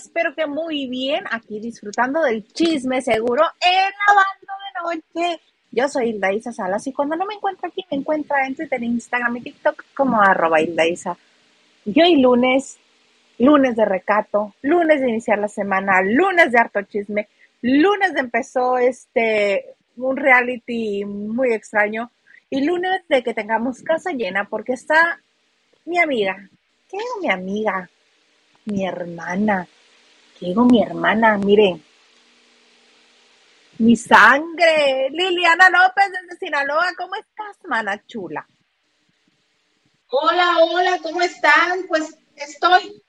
Espero que muy bien. Aquí disfrutando del chisme seguro en la banda de noche. Yo soy Hilda Isa Salas y cuando no me encuentro aquí, me encuentra en Twitter, Instagram y TikTok como arroba Hilda Isa. Y hoy lunes, lunes de recato, lunes de iniciar la semana, lunes de harto chisme, lunes de empezó este un reality muy extraño y lunes de que tengamos casa llena porque está mi amiga. ¿Qué digo mi amiga? mi hermana. ¿Qué digo mi hermana? Mire, mi sangre. Liliana López desde Sinaloa, ¿cómo estás, mana chula? Hola, hola, ¿cómo están? Pues estoy,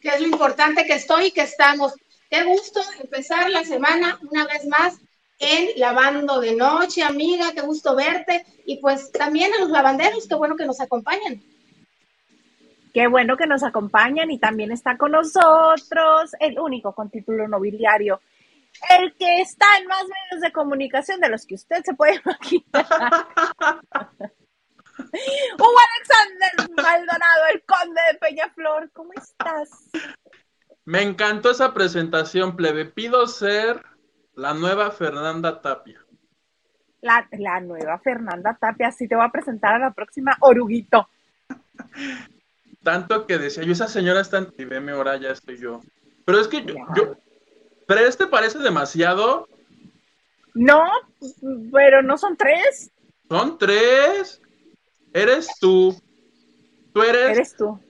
que es lo importante que estoy y que estamos. Qué gusto empezar la semana una vez más en Lavando de Noche, amiga, qué gusto verte. Y pues también a los lavanderos, qué bueno que nos acompañan. Qué bueno que nos acompañan y también está con nosotros el único con título nobiliario, el que está en más medios de comunicación de los que usted se puede imaginar. Hugo Alexander Maldonado, el conde de Peñaflor, ¿cómo estás? Me encantó esa presentación, plebe. Pido ser la nueva Fernanda Tapia. La, la nueva Fernanda Tapia, sí te voy a presentar a la próxima Oruguito. Tanto que decía yo, esa señora está en... Y veme ahora, ya estoy yo. Pero es que yo, ¿Pero este parece demasiado? No, pero no son tres. Son tres. Eres tú. Tú eres. Eres tú.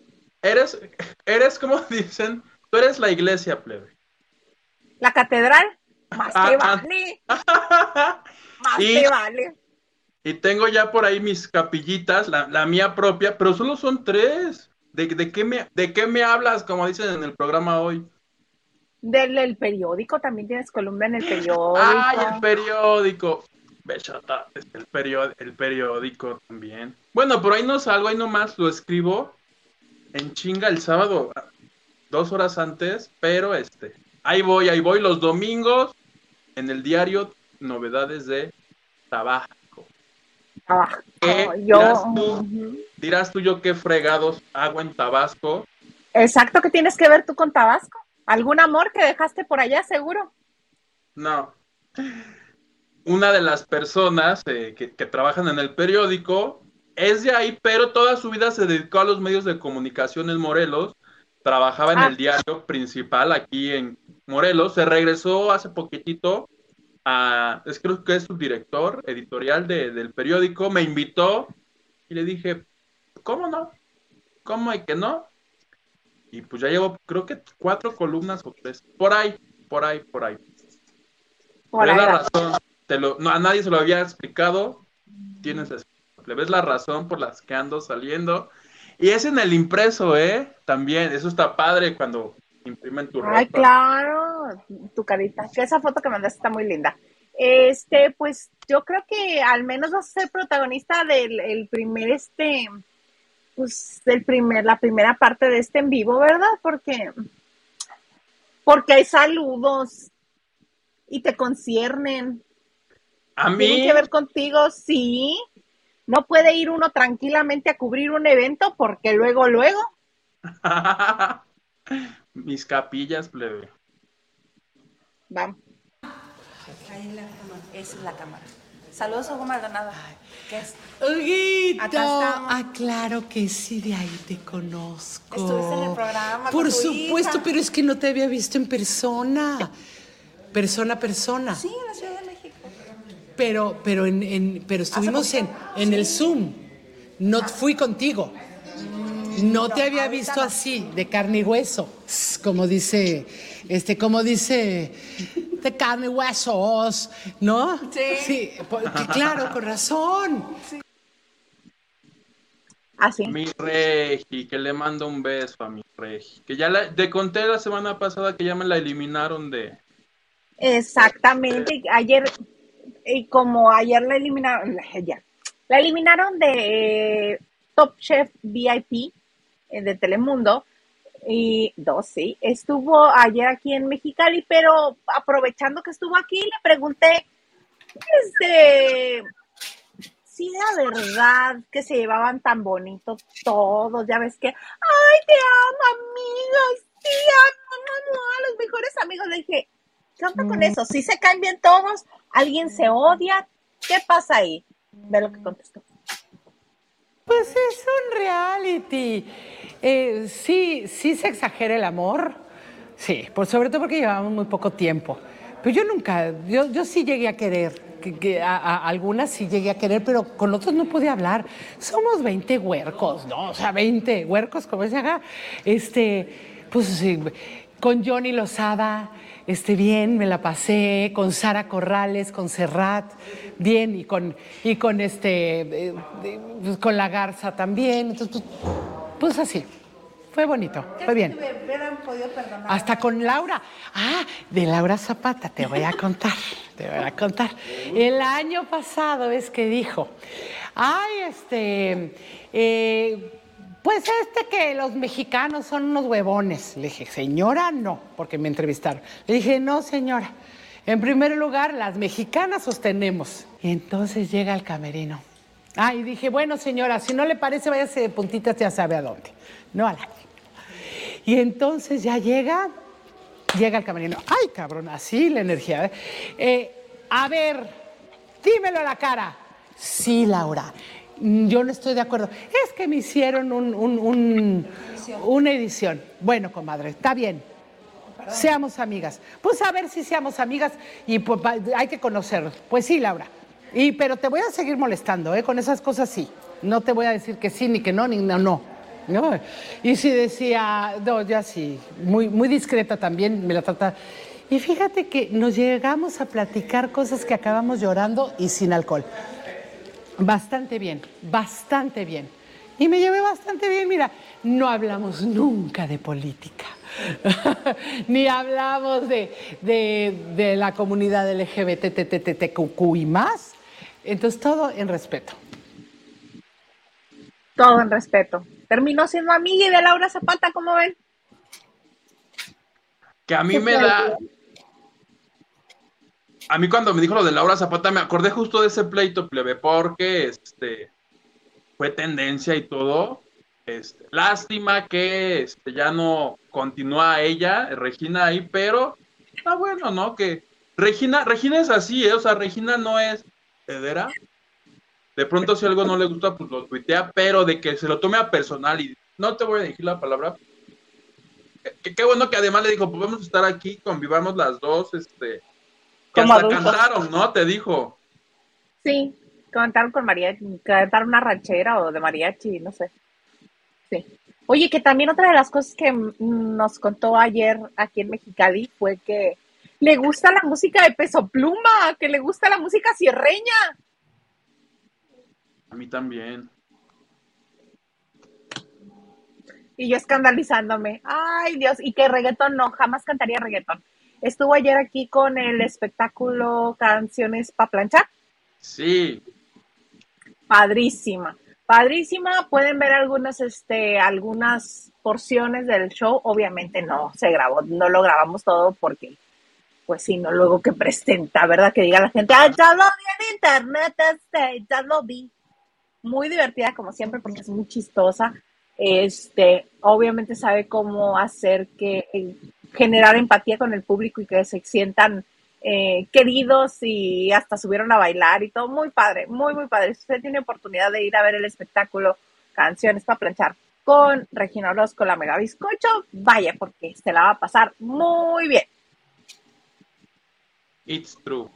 Eres, eres como dicen, tú eres la iglesia, plebe. La catedral. Más que ah, ah. vale. Más que vale. Y tengo ya por ahí mis capillitas, la, la mía propia, pero solo son tres. ¿De, qué me, ¿De qué me hablas, como dicen en el programa hoy? Del, periódico, también tienes columna en el periódico. ¡Ay, el periódico! Bechata, el, periódico, el periódico también. Bueno, por ahí no salgo, ahí nomás lo escribo en chinga el sábado, dos horas antes, pero este, ahí voy, ahí voy los domingos en el diario Novedades de Trabajo. Ah, yo... dirás, tú, yo qué fregados hago en Tabasco. Exacto, ¿qué tienes que ver tú con Tabasco? ¿Algún amor que dejaste por allá, seguro? No. Una de las personas eh, que, trabajan en el periódico es de ahí, pero toda su vida se dedicó a los medios de comunicación en Morelos. Trabajaba en ah. el diario principal aquí en Morelos. Se regresó hace poquitito es creo que es su director editorial del periódico, me invitó y le dije, ¿cómo no? ¿Cómo hay que no? Y pues ya llevo, creo que cuatro columnas o tres, por ahí, por ahí, por ahí. Por la razón, no, a nadie se lo había explicado, tienes le ves la razón por las que ando saliendo. Y es en el impreso, ¿eh? También, eso está padre cuando imprimen tu ropa. Ay, claro, tu carita. Que esa foto que mandaste está muy linda. Este, pues yo creo que al menos vas a ser protagonista del el primer, este, pues del primer, la primera parte de este en vivo, ¿verdad? Porque, porque hay saludos y te conciernen. A mí. Tienen que ver contigo, sí. No puede ir uno tranquilamente a cubrir un evento porque luego, luego. Mis capillas, plebe. Vamos. Ahí la cámara. Esa es la cámara. Saludos, Hugo Maldonado. ¿Qué es? Huguito. Ah, claro que sí, de ahí te conozco. Estuviste en el programa. Por supuesto, pero es que no te había visto en persona. Persona a persona. Sí, en la Ciudad de México. Pero, pero, en, pero estuvimos en, en el Zoom. No fui contigo. No te había visto así, de carne y hueso, como dice, este, como dice, de carne y huesos, ¿no? Sí. Sí, claro, con razón. Sí. Así. Ah, mi Regi, que le mando un beso a mi Regi. Que ya la, te conté la semana pasada que ya me la eliminaron de. Exactamente. Ayer, y como ayer la eliminaron, ya, la eliminaron de Top Chef VIP eh, de Telemundo, y dos, sí, estuvo ayer aquí en Mexicali, pero aprovechando que estuvo aquí, le pregunté, este, si era verdad que se llevaban tan bonitos todos, ya ves que, ay, te amo, amiga, ya, a los mejores amigos. Le dije, ¿qué onda con eso? Si se caen bien todos, alguien se odia, ¿qué pasa ahí? Ve lo que contestó. Pues es un reality. Eh, sí, sí se exagera el amor. Sí, por, sobre todo porque llevamos muy poco tiempo. Pero yo nunca, yo, yo sí llegué a querer, que, a, algunas sí llegué a querer, pero con otros no podía hablar. Somos 20 huercos, ¿no? O sea, 20 huercos, como se haga. Este, pues sí, con Johnny Lozada, este, bien, me la pasé, con Sara Corrales, con Serrat, bien, y con, y con este, pues, con la Garza también. Entonces, pues, pues así. Fue bonito, fue bien. Hasta con Laura. Ah, de Laura Zapata, te voy a contar, te voy a contar. El año pasado es que dijo, ay, este, eh, pues este que los mexicanos son unos huevones. Le dije, señora, no, porque me entrevistaron. Le dije, no, señora. En primer lugar, las mexicanas sostenemos. Y entonces llega el camerino. Ah, y dije, bueno, señora, si no le parece, váyase de puntitas, ya sabe a dónde. No a la y entonces ya llega, llega el camarino. Ay, cabrón, así la energía. ¿eh? Eh, a ver, dímelo a la cara. Sí, Laura. Mm, yo no estoy de acuerdo. Es que me hicieron una edición. Bueno, comadre, está bien. Seamos amigas. Pues a ver si seamos amigas y pues, hay que conocerlos. Pues sí, Laura. Y, pero te voy a seguir molestando, ¿eh? Con esas cosas sí. No te voy a decir que sí, ni que no, ni no, no. ¿no? Y si decía, no, ya sí, muy, muy discreta también, me la trata. Y fíjate que nos llegamos a platicar cosas que acabamos llorando y sin alcohol. Bastante bien, bastante bien. Y me llevé bastante bien, mira, no hablamos nunca de política, ni hablamos de, de, de la comunidad LGBTTTTQI y más. Entonces, todo en respeto. Todo en respeto terminó siendo amiga de Laura Zapata, ¿cómo ven? Que a mí me da. A mí cuando me dijo lo de Laura Zapata me acordé justo de ese pleito plebe porque este fue tendencia y todo. Este, lástima que este, ya no continúa ella, Regina ahí, pero está bueno, ¿no? Que Regina, Regina es así, ¿eh? o sea, Regina no es hedera, de pronto, si algo no le gusta, pues lo tuitea, pero de que se lo tome a personal y no te voy a decir la palabra. Qué bueno que además le dijo, pues vamos a estar aquí, convivamos las dos, este. Que hasta cantaron, ¿no? Te dijo. Sí, cantaron con mariachi, cantaron una ranchera o de mariachi, no sé. Sí. Oye, que también otra de las cosas que nos contó ayer aquí en Mexicali fue que le gusta la música de peso pluma, que le gusta la música sierreña. A mí también. Y yo escandalizándome. Ay, Dios, y que reggaetón no, jamás cantaría reggaetón. Estuvo ayer aquí con el espectáculo Canciones para planchar. Sí. Padrísima. Padrísima. Pueden ver algunas, este, algunas porciones del show. Obviamente no se grabó, no lo grabamos todo porque, pues si no, luego que presenta, ¿verdad? Que diga la gente, ah, ya lo vi en internet, este, ya lo vi muy divertida como siempre porque es muy chistosa. Este, obviamente sabe cómo hacer que generar empatía con el público y que se sientan eh, queridos y hasta subieron a bailar y todo. Muy padre, muy, muy padre. Si usted tiene oportunidad de ir a ver el espectáculo Canciones para planchar con Regina Orozco, la Mega Bizcocho, vaya porque se la va a pasar muy bien. It's true.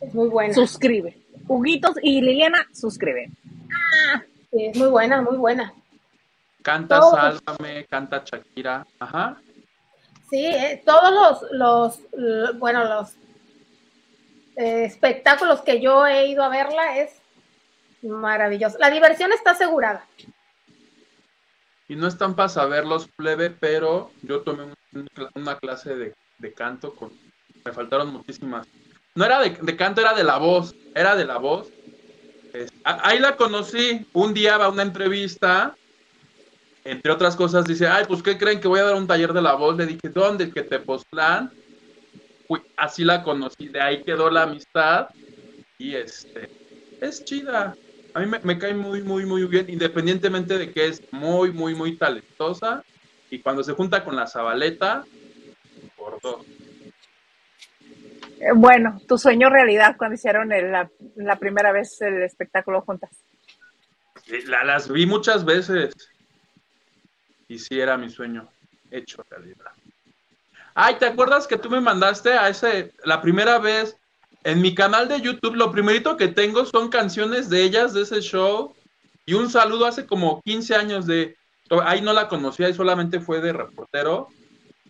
Es muy bueno. Suscribe. Huguitos y Liliana, suscribe. Ah, es muy buena, muy buena. Canta Sálvame, canta Shakira, ajá. Sí, eh, todos los, los, bueno, los eh, espectáculos que yo he ido a verla es maravilloso. La diversión está asegurada. Y no están para saberlos, plebe, pero yo tomé una clase de, de canto con, me faltaron muchísimas no era de, canto, era de la voz, era de la voz. Ahí la conocí, un día va a una entrevista, entre otras cosas dice, ay, pues ¿qué creen que voy a dar un taller de la voz? Le dije, ¿dónde? Que te postlan. así la conocí, de ahí quedó la amistad y este, es chida. A mí me, me, cae muy, muy, muy bien, independientemente de que es muy, muy, muy talentosa. Y cuando se junta con la Zabaleta, por dos. Eh, bueno, tu sueño realidad cuando hicieron la, la, primera vez el espectáculo juntas. La, las vi muchas veces. Y sí era mi sueño hecho realidad. Ay, ¿te acuerdas que tú me mandaste a ese, la primera vez en mi canal de YouTube? Lo primerito que tengo son canciones de ellas, de ese show. Y un saludo hace como 15 años de, ahí no la conocía y solamente fue de reportero.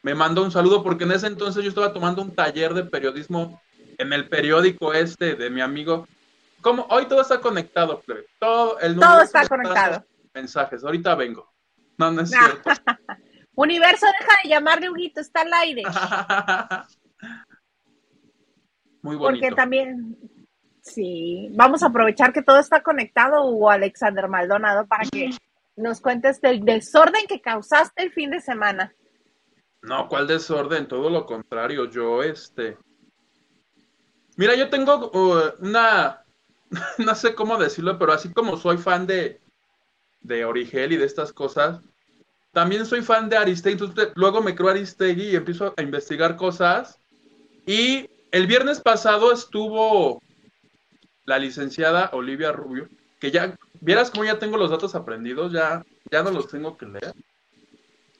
Me mandó un saludo porque en ese entonces yo estaba tomando un taller de periodismo en el periódico este de mi amigo. Como hoy todo está conectado, Todo, el todo está conectado. Mensajes, ahorita vengo. No, no es cierto. Universo, deja de llamarle Huguito, está al aire. Muy bonito. Porque también, sí, vamos a aprovechar que todo está conectado, Hugo Alexander Maldonado, para que nos cuentes del desorden que causaste el fin de semana. No, ¿cuál desorden? Todo lo contrario, yo este... Mira, yo tengo uh, una, no sé cómo decirlo, pero así como soy fan de, de Origel y de estas cosas, también soy fan de Aristegui, entonces luego me creo Aristegui y empiezo a investigar cosas. Y el viernes pasado estuvo la licenciada Olivia Rubio, que ya, vieras cómo ya tengo los datos aprendidos, ya, ya no los tengo que leer,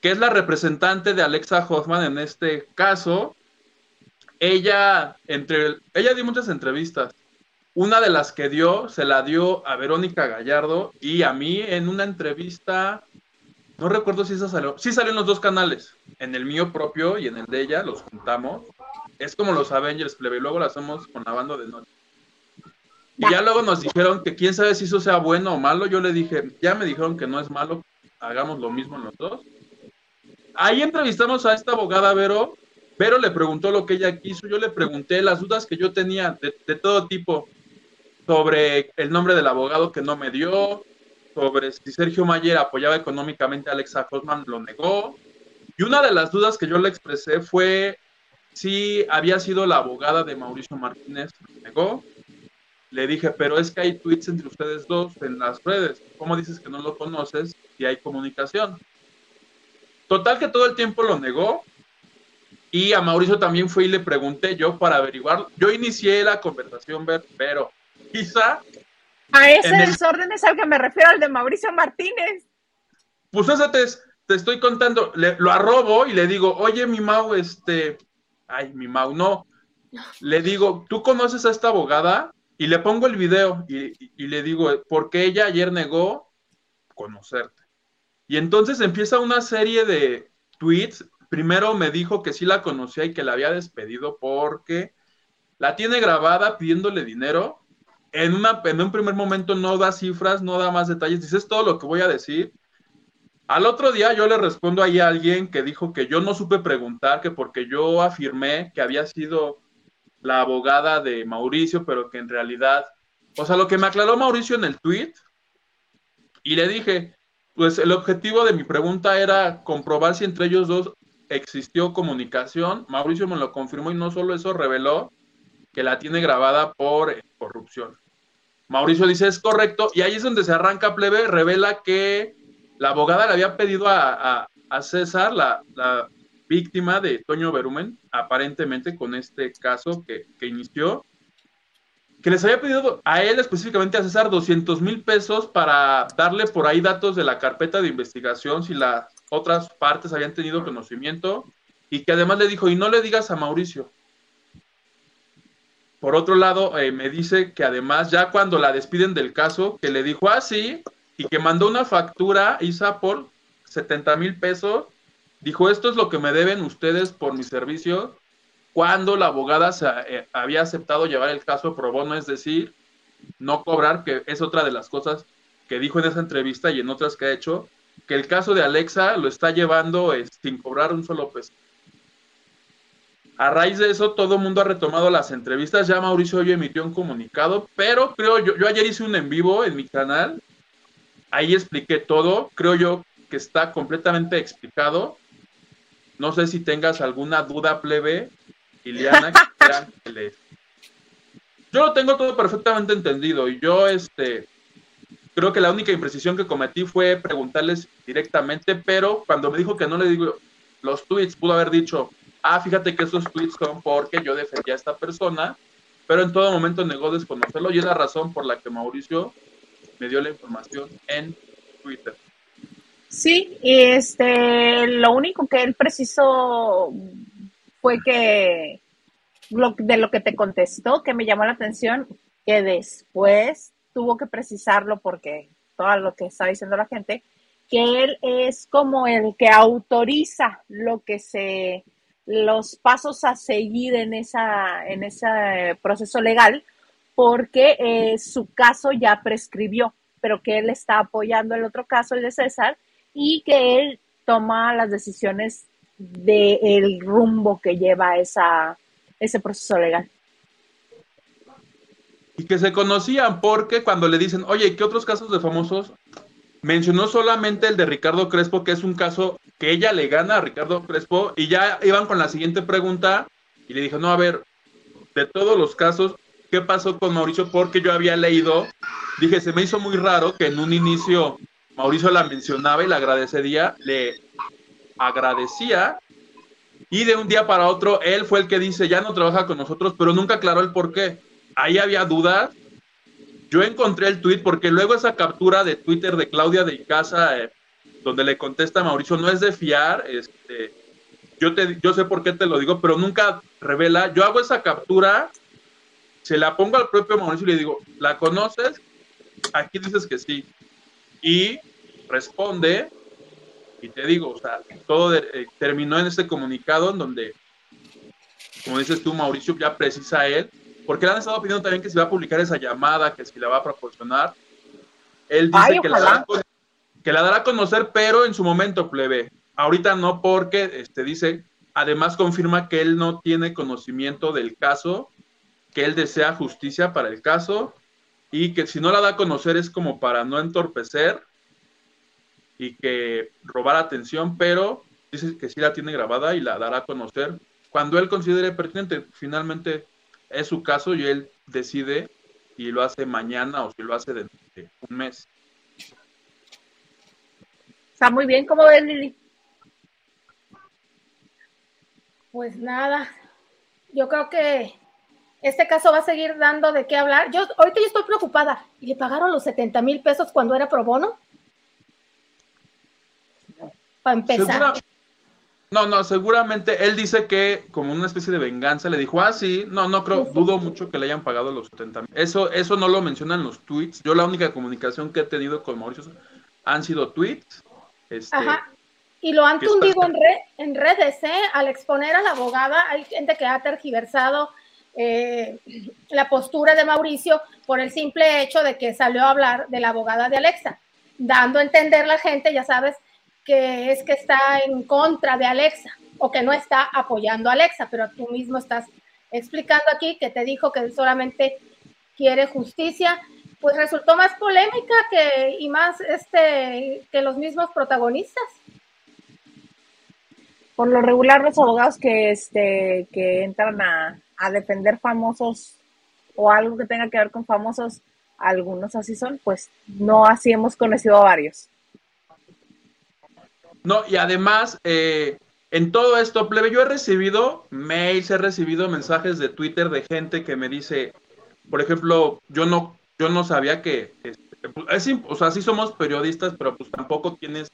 que es la representante de Alexa Hoffman en este caso. Ella, entre, ella dio muchas entrevistas. Una de las que dio, se la dio a Verónica Gallardo y a mí en una entrevista no recuerdo si esa salió. Sí salió en los dos canales. En el mío propio y en el de ella, los juntamos. Es como los Avengers, plebe. Y luego lo hacemos con la banda de noche. Y ya luego nos dijeron que quién sabe si eso sea bueno o malo. Yo le dije, ya me dijeron que no es malo, hagamos lo mismo en los dos. Ahí entrevistamos a esta abogada Vero. Vero le preguntó lo que ella quiso. Yo le pregunté las dudas que yo tenía de, todo tipo sobre el nombre del abogado que no me dio, sobre si Sergio Mayer apoyaba económicamente a Alexa Hoffman, lo negó. Y una de las dudas que yo le expresé fue si había sido la abogada de Mauricio Martínez, lo negó. Le dije, pero es que hay tweets entre ustedes dos en las redes. ¿Cómo dices que no lo conoces si hay comunicación? Total que todo el tiempo lo negó. Y a Mauricio también fui y le pregunté yo para averiguar. Yo inicié la conversación, pero quizá a ese desorden es al que me refiero, al de Mauricio Martínez. Pues ese te, te estoy contando, lo arrobo y le digo, oye, mi Mau, este, ay, mi Mau, no. Le digo, ¿tú conoces a esta abogada? Y le pongo el video y, y le digo, porque ella ayer negó conocerte. Y entonces empieza una serie de tweets. Primero me dijo que sí la conocía y que la había despedido porque la tiene grabada pidiéndole dinero en, una, en un primer momento no da cifras, no da más detalles, dices todo lo que voy a decir. Al otro día yo le respondo ahí a alguien que dijo que yo no supe preguntar, que porque yo afirmé que había sido la abogada de Mauricio, pero que en realidad, o sea, lo que me aclaró Mauricio en el tweet, y le dije, pues el objetivo de mi pregunta era comprobar si entre ellos dos existió comunicación. Mauricio me lo confirmó y no solo eso reveló que la tiene grabada por corrupción. Mauricio dice es correcto y ahí es donde se arranca plebe, revela que la abogada le había pedido a, César, la, víctima de Toño Berumen, aparentemente con este caso que, que, inició, que les había pedido a él específicamente a César 200 mil pesos para darle por ahí datos de la carpeta de investigación si las otras partes habían tenido conocimiento y que además le dijo, y no le digas a Mauricio, por otro lado, eh, me dice que además, ya cuando la despiden del caso, que le dijo así ah, y que mandó una factura, Isa, por 70 mil pesos. Dijo, esto es lo que me deben ustedes por mi servicio, cuando la abogada se, eh, había aceptado llevar el caso pro bono, es decir, no cobrar, que es otra de las cosas que dijo en esa entrevista y en otras que ha hecho, que el caso de Alexa lo está llevando eh, sin cobrar un solo peso. A raíz de eso, todo el mundo ha retomado las entrevistas. Ya Mauricio hoy emitió un comunicado, pero creo yo, yo ayer hice un en vivo en mi canal. Ahí expliqué todo. Creo yo que está completamente explicado. No sé si tengas alguna duda, plebe, Iliana, que Yo lo tengo todo perfectamente entendido y yo, este, creo que la única imprecisión que cometí fue preguntarles directamente, pero cuando me dijo que no le digo los tweets, pudo haber dicho, ah, fíjate que esos tweets son porque yo defendía a esta persona, pero en todo momento negó desconocerlo y es la razón por la que Mauricio me dio la información en Twitter. Sí, y este, lo único que él precisó fue que de lo que te contestó, que me llamó la atención, que después tuvo que precisarlo porque todo lo que está diciendo la gente, que él es como el que autoriza lo que se, los pasos a seguir en, esa, en ese proceso legal, porque eh, su caso ya prescribió, pero que él está apoyando el otro caso, el de César, y que él toma las decisiones del rumbo que lleva esa, ese proceso legal. Y que se conocían porque cuando le dicen, oye, ¿qué otros casos de famosos? Mencionó solamente el de Ricardo Crespo, que es un caso que ella le gana a Ricardo Crespo, y ya iban con la siguiente pregunta, y le dijo, no, a ver, de todos los casos, ¿qué pasó con Mauricio? Porque yo había leído, dije, se me hizo muy raro que en un inicio Mauricio la mencionaba y le agradecía, le agradecía, y de un día para otro él fue el que dice, ya no trabaja con nosotros, pero nunca aclaró el por qué. Ahí había dudas. Yo encontré el tweet porque luego esa captura de Twitter de Claudia de Icaza, eh, donde le contesta a Mauricio, no es de fiar, este, yo, te, yo sé por qué te lo digo, pero nunca revela. Yo hago esa captura, se la pongo al propio Mauricio y le digo, ¿la conoces? Aquí dices que sí. Y responde, y te digo, o sea, todo eh, terminó en este comunicado en donde, como dices tú, Mauricio, ya precisa él, porque le han estado pidiendo también que se va a publicar esa llamada, que si la va a proporcionar. Él dice que, la dará, que la dará a conocer, pero en su momento, plebe. Ahorita no, porque este, dice, además confirma que él no tiene conocimiento del caso, que él desea justicia para el caso y que si no la da a conocer es como para no entorpecer y que robar atención, pero dice que sí la tiene grabada y la dará a conocer cuando él considere pertinente. Finalmente es su caso y él decide si lo hace mañana o si lo hace dentro de un mes. Está muy bien, ¿cómo ves, Lili? Pues nada, yo creo que este caso va a seguir dando de qué hablar. Yo ahorita yo estoy preocupada. ¿Y le pagaron los 70 mil pesos cuando era pro bono? Para empezar. no, no, seguramente él dice que como una especie de venganza le dijo, ah, sí, no, no creo, dudo mucho que le hayan pagado los 70 mil. Eso, eso no lo mencionan los tweets. Yo la única comunicación que he tenido con Mauricio han sido tweets. Este, Ajá. Y lo han tundido en, en redes, ¿eh? Al exponer a la abogada, hay gente que ha tergiversado eh, la postura de Mauricio por el simple hecho de que salió a hablar de la abogada de Alexa, dando a entender la gente, ya sabes, que es que está en contra de Alexa o que no está apoyando a Alexa, pero tú mismo estás explicando aquí que te dijo que solamente quiere justicia, pues resultó más polémica que y más este que los mismos protagonistas. Por lo regular los abogados que este que entran a, a defender famosos o algo que tenga que ver con famosos, algunos así son, pues no así hemos conocido a varios. No, y además, eh, en todo esto, plebe, yo he recibido mails, he recibido mensajes de Twitter de gente que me dice, por ejemplo, yo no, yo no sabía que, este, o sea, sí somos periodistas, pero pues tampoco tienes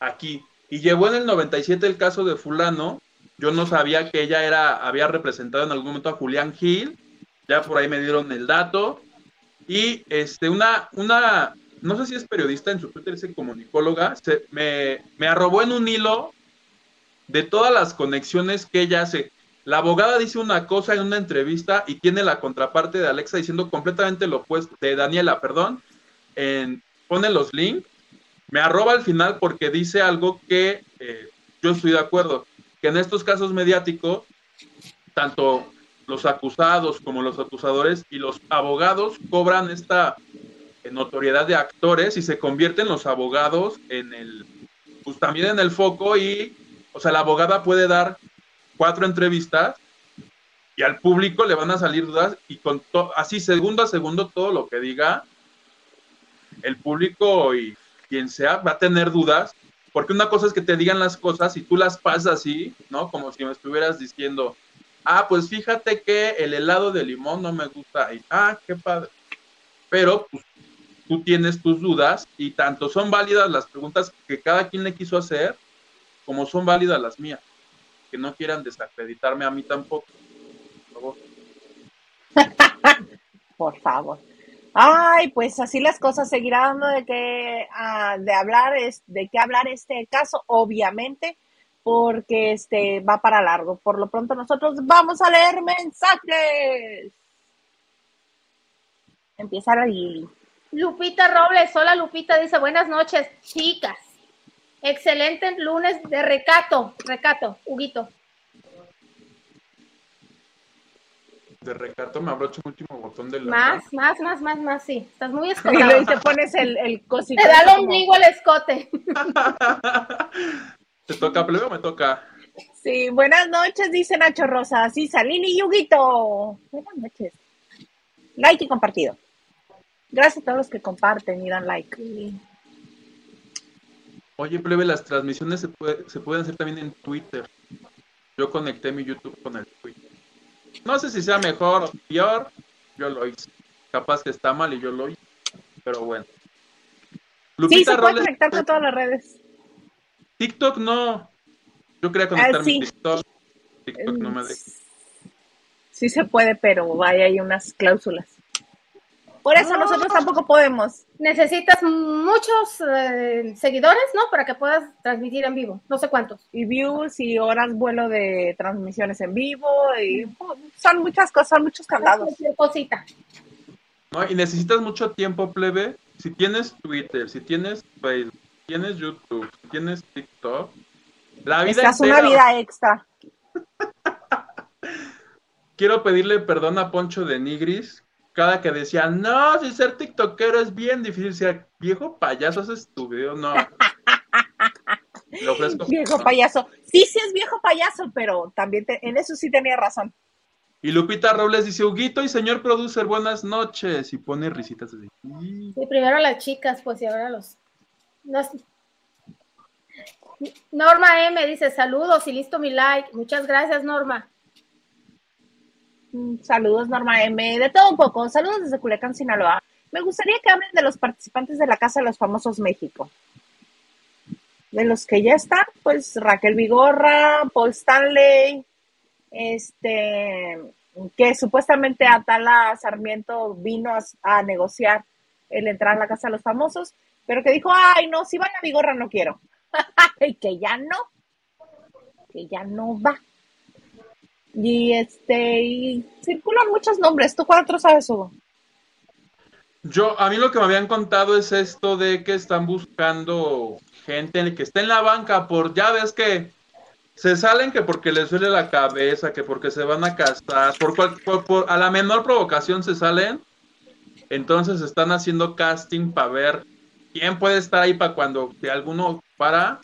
aquí. Y llegó en el 97 el caso de fulano, yo no sabía que ella era, había representado en algún momento a Julián Gil, ya por ahí me dieron el dato. Y este, una, una, no sé si es periodista, en su Twitter dice comunicóloga, me, me arrobó en un hilo de todas las conexiones que ella hace. La abogada dice una cosa en una entrevista y tiene la contraparte de Alexa diciendo completamente lo opuesto, de Daniela, perdón, pone los links, me arroba al final porque dice algo que eh, yo estoy de acuerdo, que en estos casos mediáticos, tanto los acusados como los acusadores y los abogados cobran esta notoriedad de actores y se convierten los abogados en el, pues también en el foco y, o sea, la abogada puede dar cuatro entrevistas y al público le van a salir dudas y con así segundo a segundo todo lo que diga el público y quien sea va a tener dudas, porque una cosa es que te digan las cosas y tú las pasas así, ¿no? Como si me estuvieras diciendo, ah, pues fíjate que el helado de limón no me gusta, y ah, qué padre. Pero pues, tú tienes tus dudas y tanto son válidas las preguntas que cada quien le quiso hacer, como son válidas las mías. Que no quieran desacreditarme a mí tampoco. Por favor. Por favor. Ay, pues así las cosas seguirá dando de que ah, de hablar es de qué hablar este caso, obviamente, porque este va para largo. Por lo pronto nosotros vamos a leer mensajes. Empieza la Lili. Lupita Robles, hola Lupita, dice buenas noches, chicas. Excelente lunes de recato, recato, Huguito. De recato me abrocho un último botón del Más, más, más, más, más, sí. Estás muy Y escotado. luego te pones el, el cosito. Te da el como- ombligo el escote. ¿Te toca plebe o me toca? Sí, buenas noches, dice Nacho Rosa. Sí, Salín y Yuguito. Buenas noches. Like y compartido. Gracias a todos los que comparten y dan like. Oye, plebe, las transmisiones se, puede- se pueden hacer también en Twitter. Yo conecté mi YouTube con el Twitter. No sé si sea mejor o peor, yo lo hice. Capaz que está mal y yo lo hice, pero bueno. Sí, se puede conectar con todas las redes. TikTok no. Yo quería conectar Ah, sí. mi TikTok. TikTok no me deja. Sí se puede, pero hay ahí unas cláusulas. Por eso No. nosotros tampoco podemos. Necesitas muchos eh, seguidores, ¿no? Para que puedas transmitir en vivo. No sé cuántos. Y views y horas vuelo de transmisiones en vivo. Y son muchas cosas, son muchos candados. Cosita. ¿no? Y necesitas mucho tiempo, plebe. Si tienes Twitter, si tienes Facebook, si tienes YouTube, si tienes TikTok, la vida Estás una vida extra. Quiero pedirle perdón a Poncho de Nigris. Cada que decía, no, si ser tiktokero es bien difícil, decía, viejo payaso, haces tu video, no. Ofrezco Viejo payaso. Sí, sí es viejo payaso, pero también te- en eso sí tenía razón. Y Lupita Robles dice, Huguito y señor producer, buenas noches. Y pone risitas así. "Y". Sí, primero las chicas, pues, y ahora los. no sé. Norma M dice saludos y listo mi like. Muchas gracias, Norma. Mm, Saludos, Norma M. De todo un poco. Saludos desde Culiacán, Sinaloa. Me gustaría que hablen de los participantes de la Casa de los Famosos México. De los que ya están, pues Raquel Vigorra, Paul Stanley, este, que supuestamente Atala Sarmiento vino a, a negociar el entrar a la Casa de los Famosos, pero que dijo, ay, no, si va la Vigorra no quiero. y que ya no, que ya no va. Y este, y circulan muchos nombres. ¿Tú cuál otro sabes, Hugo? Yo, a mí lo que me habían contado es esto de que están buscando gente que esté en la banca por, ya ves que se salen que porque les duele la cabeza, que porque se van a casar, por, cual- por- por- a la menor provocación se salen, entonces están haciendo casting para ver quién puede estar ahí para cuando que alguno para,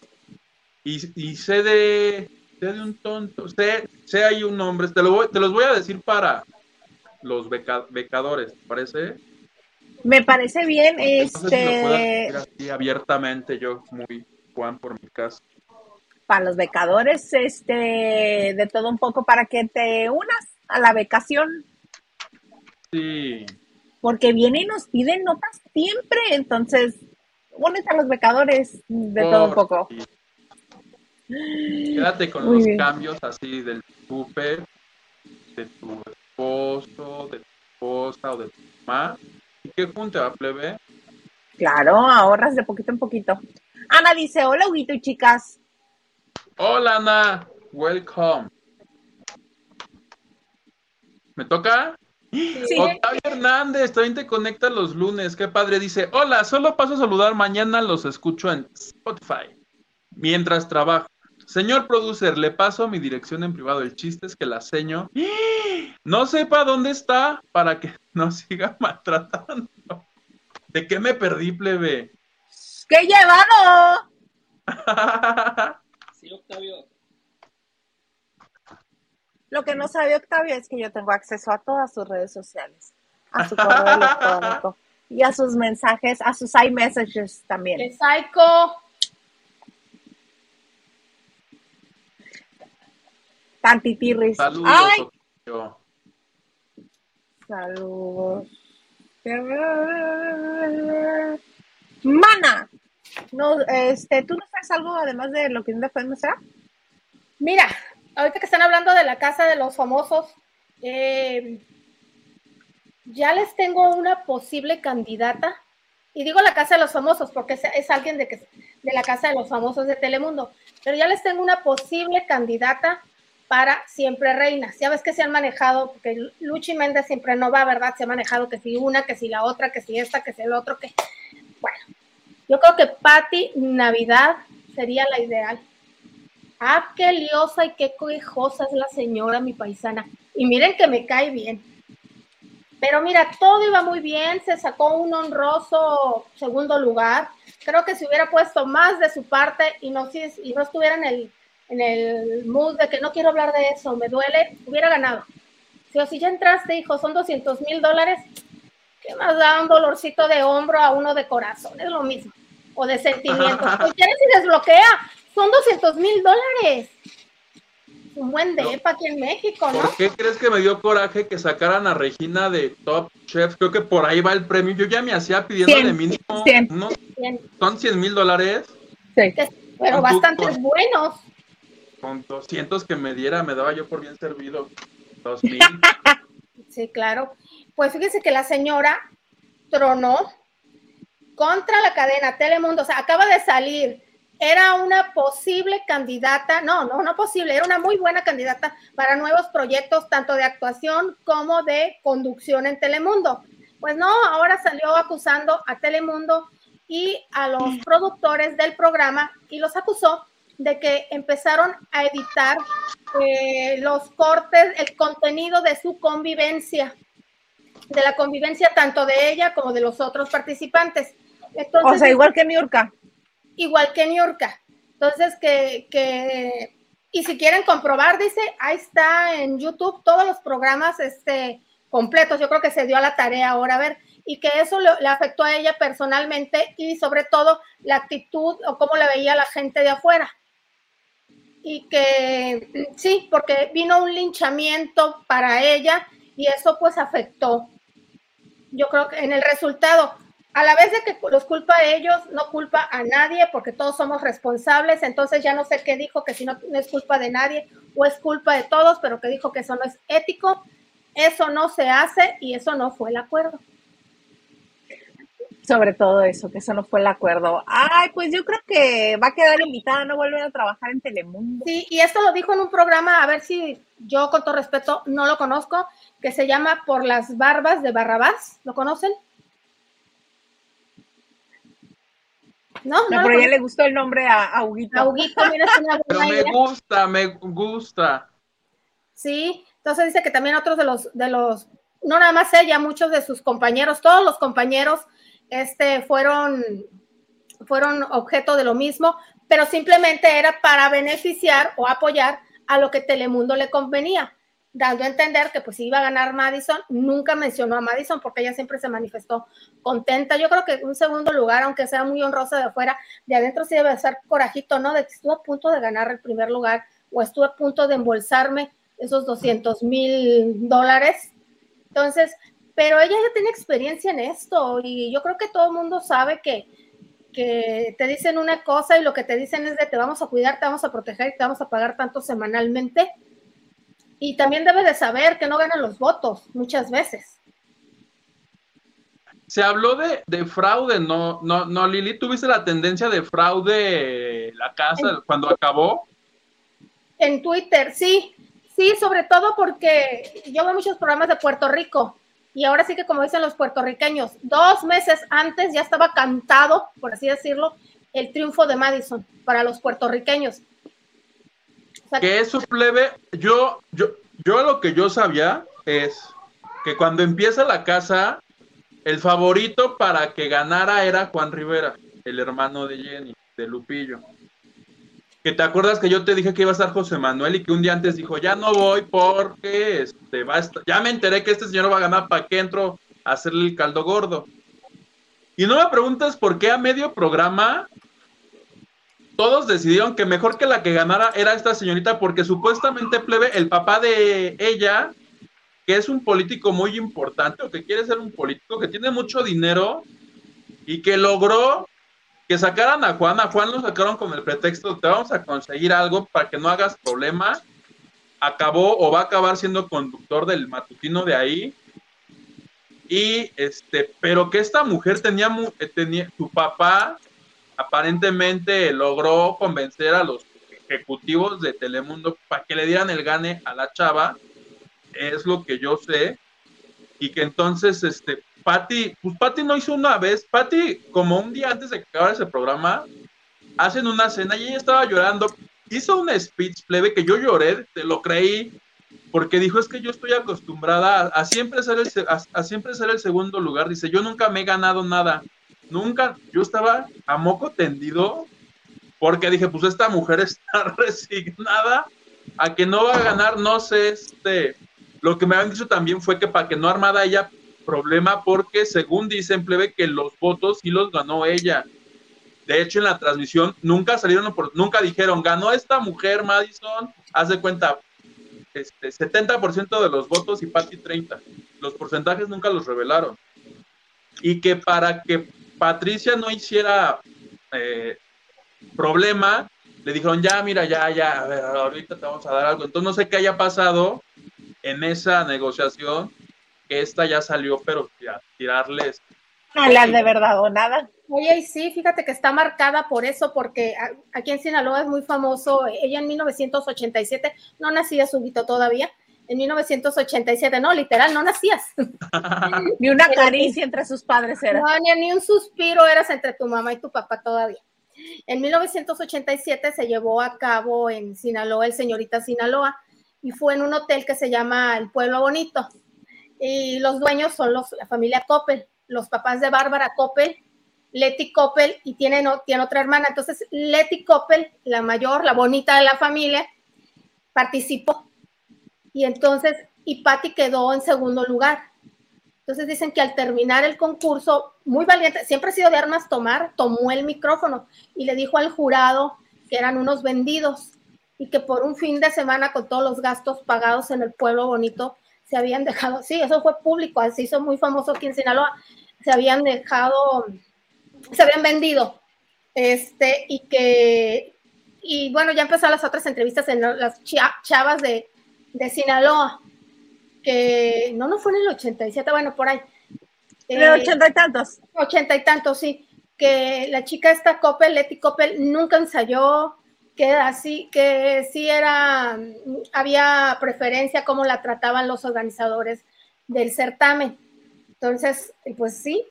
y, y sé de, sé de un tonto, sé, sé hay un nombre, te, lo voy- te los voy a decir para los beca- becadores, ¿te parece? Me parece bien, No sé si lo pueda este, así abiertamente, yo muy Juan por mi caso. para los becadores, este, de todo un poco para que te unas a la becación, Sí, porque vienen y nos piden notas siempre, entonces, únete a los becadores de todo un poco. Quédate con Muy los bien. cambios así del súper, de tu esposo, de tu esposa o de tu mamá. ¿Y qué junte va, plebe? Claro, ahorras de poquito en poquito. Ana dice, hola, Huguito y chicas. Hola, Ana. Welcome. ¿Me toca? Sí, Octavio Hernández, también te conecta los lunes. Qué padre. Dice, hola, solo paso a saludar. Mañana los escucho en Spotify. Mientras trabajo. Señor producer, le paso mi dirección en privado. El chiste es que la seño no sepa dónde está para que no siga maltratando. ¿De qué me perdí, plebe? ¡Qué llevado! Sí, Octavio. Lo que no sabe Octavio es que yo tengo acceso a todas sus redes sociales, a su correo electrónico, y a sus mensajes, a sus iMessages también. ¡Qué psycho! Tantitirris. Saludos. Ay, saludos. Mana, no, este, ¿tú no sabes algo además de lo que no podemos hacer? Mira, ahorita que están hablando de la casa de los famosos, eh, ya les tengo una posible candidata. Y digo la casa de los famosos porque es, es alguien de, que, de la casa de los famosos de Telemundo. Pero ya les tengo una posible candidata para Siempre Reinas. Ya ves que se han manejado, porque Luchi Méndez siempre no va, ¿verdad? Se ha manejado que si una, que si la otra, que si esta, que si el otro, que... Bueno, yo creo que Patti Navidad sería la ideal. Ah, qué liosa y qué quejosa es la señora, mi paisana. Y miren que me cae bien. Pero mira, todo iba muy bien, se sacó un honroso segundo lugar. Creo que si hubiera puesto más de su parte y no, si, y no estuviera en el, en el mood de que no quiero hablar de eso, me duele, hubiera ganado. Si, o si ya entraste, hijo, son 200 mil dólares, ¿qué más da un dolorcito de hombro a uno de corazón? Es lo mismo. O de sentimientos. Pues ya si desbloquea, son 200 mil dólares. Un buen depa aquí en México, ¿no? ¿Por qué crees que me dio coraje que sacaran a Regina de Top Chef? Creo que por ahí va el premio. Yo ya me hacía pidiendo de Cien, mínimo unos- son 100 mil dólares. Sí. Pero bastantes buenos. Con 200 que me diera, me daba yo por bien servido. 2000. Sí, claro. Pues fíjese que la señora tronó contra la cadena Telemundo, o sea, acaba de salir, era una posible candidata, no, no, no posible, era una muy buena candidata para nuevos proyectos, tanto de actuación como de conducción en Telemundo. Pues no, ahora salió acusando a Telemundo y a los productores del programa y los acusó de que empezaron a editar eh, los cortes, el contenido de su convivencia, de la convivencia tanto de ella como de los otros participantes. Entonces, O sea, igual que Niurka. igual que Niurka. Entonces, que, que, y si quieren comprobar, dice, ahí está en YouTube todos los programas este, completos. Yo creo que se dio a la tarea ahora, a ver, y que eso le, le afectó a ella personalmente y sobre todo la actitud o cómo la veía la gente de afuera. Y que sí, porque vino un linchamiento para ella y eso pues afectó. Yo creo que en el resultado, a la vez de que los culpa a ellos, no culpa a nadie porque todos somos responsables, entonces ya no sé qué dijo, que si no, no es culpa de nadie o es culpa de todos, pero que dijo que eso no es ético, eso no se hace y eso no fue el acuerdo. Sobre todo eso, que eso no fue el acuerdo. Ay, pues yo creo que va a quedar invitada, no vuelve a trabajar en Telemundo. Sí, y esto lo dijo en un programa, a ver si yo con todo respeto no lo conozco, que se llama Por las Barbas de Barrabás, ¿lo conocen? No, No, pero ya le gustó el nombre a, a Huguito. A Huguito, mira, es una Pero me idea. gusta, me gusta. Sí, entonces dice que también otros de los, de los, no nada más ella, muchos de sus compañeros, todos los compañeros, este, fueron, fueron objeto de lo mismo, pero simplemente era para beneficiar o apoyar a lo que Telemundo le convenía, dando a entender que pues iba a ganar Madison, nunca mencionó a Madison porque ella siempre se manifestó contenta. Yo creo que un segundo lugar, aunque sea muy honrosa de afuera, de adentro sí debe estar corajito, ¿no? De que estuve a punto de ganar el primer lugar o estuve a punto de embolsarme esos 200 mil dólares. Entonces, pero ella ya tiene experiencia en esto y yo creo que todo el mundo sabe que, que te dicen una cosa y lo que te dicen es de te vamos a cuidar, te vamos a proteger y te vamos a pagar tanto semanalmente. Y también debe de saber que no ganan los votos muchas veces. Se habló de, de fraude, no, no, no, Lili, ¿tuviste la tendencia de fraude la casa cuando acabó? En Twitter, sí, sí, sobre todo porque yo veo muchos programas de Puerto Rico y ahora sí que como dicen los puertorriqueños, dos meses antes ya estaba cantado, por así decirlo, el triunfo de Madison para los puertorriqueños. O sea, Que eso plebe, yo, yo, yo lo que yo sabía es que cuando empieza la casa, el favorito para que ganara era Juan Rivera, el hermano de Jenny, de Lupillo. Que te acuerdas que yo te dije que iba a estar José Manuel y que un día antes dijo, ya no voy porque este, va ya me enteré que este señor va a ganar, ¿para qué entro a hacerle el caldo gordo? Y no me preguntes por qué a medio programa todos decidieron que mejor que la que ganara era esta señorita porque supuestamente plebe, el papá de ella, que es un político muy importante o que quiere ser un político, que tiene mucho dinero y que logró que sacaran a Juan. A Juan lo sacaron con el pretexto te vamos a conseguir algo para que no hagas problema. Acabó o va a acabar siendo conductor del matutino de ahí. Y este, pero que esta mujer tenía, eh, tenía su papá aparentemente logró convencer a los ejecutivos de Telemundo para que le dieran el gane a la chava, es lo que yo sé, y que entonces, este, Patty, pues Patty no hizo una vez, Patty, como un día antes de que acabara ese programa, hacen una cena y ella estaba llorando, hizo un speech plebe que yo lloré, te lo creí, porque dijo, es que yo estoy acostumbrada a, siempre ser el, a siempre ser el segundo lugar, dice, yo nunca me he ganado nada, nunca, yo estaba a moco tendido porque dije, pues esta mujer está resignada a que no va a ganar, no sé, este, lo que me habían dicho también fue que para que no armada ella problema porque según dicen plebe que los votos sí los ganó ella. De hecho, en la transmisión nunca salieron, nunca dijeron, ganó esta mujer, Madison, haz de cuenta, este, 70% de los votos y Patty 30. Los porcentajes nunca los revelaron. Y que para que Patricia no hiciera eh, problema, le dijeron, ya, mira, ya, ya, a ver, ahorita te vamos a dar algo. Entonces no sé qué haya pasado en esa negociación, que esta ya salió, pero a tirarles. No la de verdad o nada. Oye, y sí, fíjate que está marcada por eso, porque aquí en Sinaloa es muy famoso. Ella en 1987 no nacía súbito todavía, en 1987, no, literal, no nacías. ni una caricia entre sus padres era. No, ni, ni, un suspiro eras entre tu mamá y tu papá todavía. En 1987 se llevó a cabo en Sinaloa, el señorita Sinaloa, y fue en un hotel que se llama El Pueblo Bonito. Y los dueños son los, la familia Coppel, los papás de Bárbara Coppel, Leti Coppel, y tiene, tiene otra hermana. Entonces, Leti Coppel, la mayor, la bonita de la familia, participó y entonces, y Patti quedó en segundo lugar. Entonces dicen que al terminar el concurso, muy valiente, siempre ha sido de armas tomar, tomó el micrófono y le dijo al jurado que eran unos vendidos y que por un fin de semana con todos los gastos pagados en el pueblo bonito se habían dejado, sí, eso fue público, se hizo muy famoso aquí en Sinaloa, se habían dejado, se habían vendido, este, y que, y bueno, ya empezaron las otras entrevistas en las chavas de, de Sinaloa, que no, no fue en el 87, bueno, por ahí. En el ochenta y tantos. Ochenta y tantos, sí. Que la chica esta Coppel, Leti Coppel, nunca ensayó, que así, que sí era, había preferencia cómo la trataban los organizadores del certamen. Entonces, pues sí,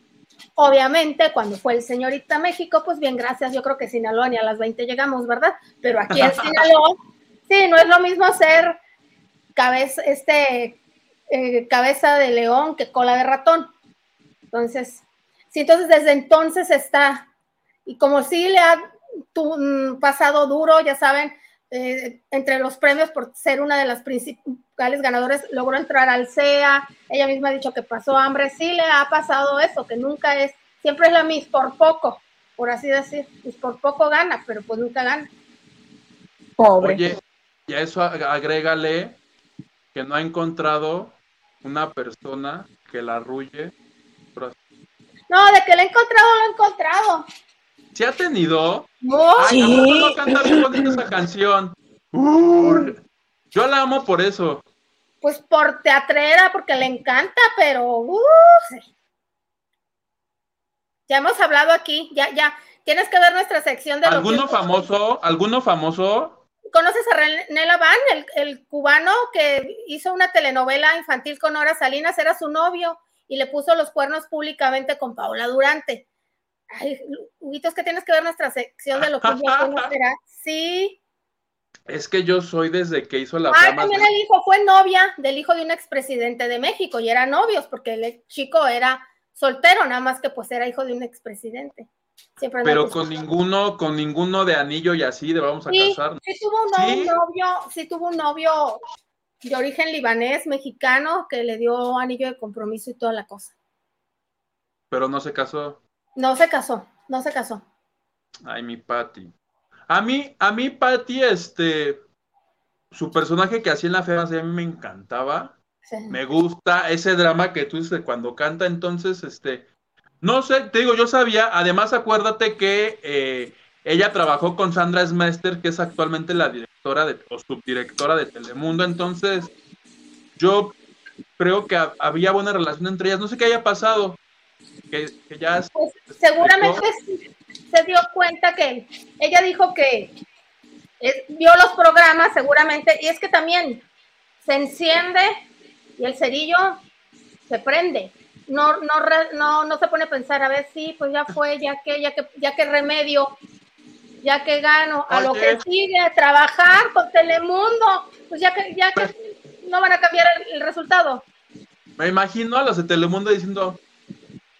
obviamente cuando fue el señorita México, pues bien, gracias, yo creo que Sinaloa ni a las 20 llegamos, ¿verdad? Pero aquí en Sinaloa, sí, no es lo mismo ser cabeza, este, eh, cabeza de león que cola de ratón. Entonces, sí, entonces desde entonces está, y como sí le ha tu, mm, pasado duro, ya saben, eh, entre los premios por ser una de las principales ganadoras, logró entrar al CEA, ella misma ha dicho que pasó hambre, sí le ha pasado eso, que nunca es, siempre es la Miss por poco, por así decir, por poco gana, pero pues nunca gana. Pobre. Oye, y a eso agrégale que no ha encontrado una persona que la arrulle. No, de que la he encontrado, lo he encontrado. ¿Se ha tenido? No, Ay, ¿sí? no canta bien esa canción? yo la amo por eso. Pues por teatrera, porque le encanta, pero uh, ya hemos hablado aquí, ya, ya. Tienes que ver nuestra sección de ¿Alguno famoso? ¿Alguno famoso? ¿Conoces a René Laván, el, cubano que hizo una telenovela infantil con Nora Salinas? Era su novio y le puso los cuernos públicamente con Paola Durante. Ay, Huguito, que tienes que ver nuestra sección de lo que yo conocerá. Sí. Es que yo soy desde que hizo la Ah, también el hijo fue novia del hijo de un expresidente de México y eran novios porque el chico era soltero, nada más que pues era hijo de un expresidente. Pero con ninguno, con ninguno de anillo y así de vamos a casarnos. Sí tuvo un, novio, sí tuvo un novio de origen libanés, mexicano, que le dio anillo de compromiso y toda la cosa. Pero no se casó. No se casó, no se casó. Ay, mi Patty. A mí, a mí, Patty, este, su personaje que hacía en la FEMAS a mí me encantaba. Sí. Me gusta ese drama que tú dices cuando canta, entonces, este, no sé, te digo, yo sabía, además acuérdate que eh, ella trabajó con Sandra Smester, que es actualmente la directora de, o subdirectora de Telemundo, entonces yo creo que ha- había buena relación entre ellas, no sé qué haya pasado, que, que ya es- Pues, seguramente sí se dio cuenta que ella dijo que es- vio los programas seguramente y es que también se enciende y el cerillo se prende. No, no, no, no se pone a pensar, a ver si pues ya fue, ya que, ya que, ya que remedio, ya que gano, a lo que sigue, a trabajar con Telemundo, pues ya que, ya que no van a cambiar el, el resultado. me imagino a los de Telemundo diciendo,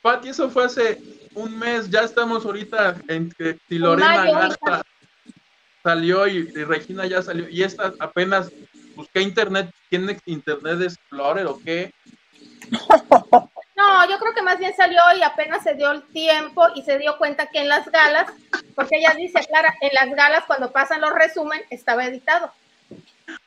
Pati, eso fue hace un mes, ya estamos ahorita en que si Lorena Garza salió y, y Regina ya salió, y esta apenas busqué internet, ¿tiene internet Explorer o qué? No, yo creo que más bien salió y apenas se dio el tiempo y se dio cuenta que en las galas, porque ella dice, Clara, en las galas cuando pasan los resumen estaba editado.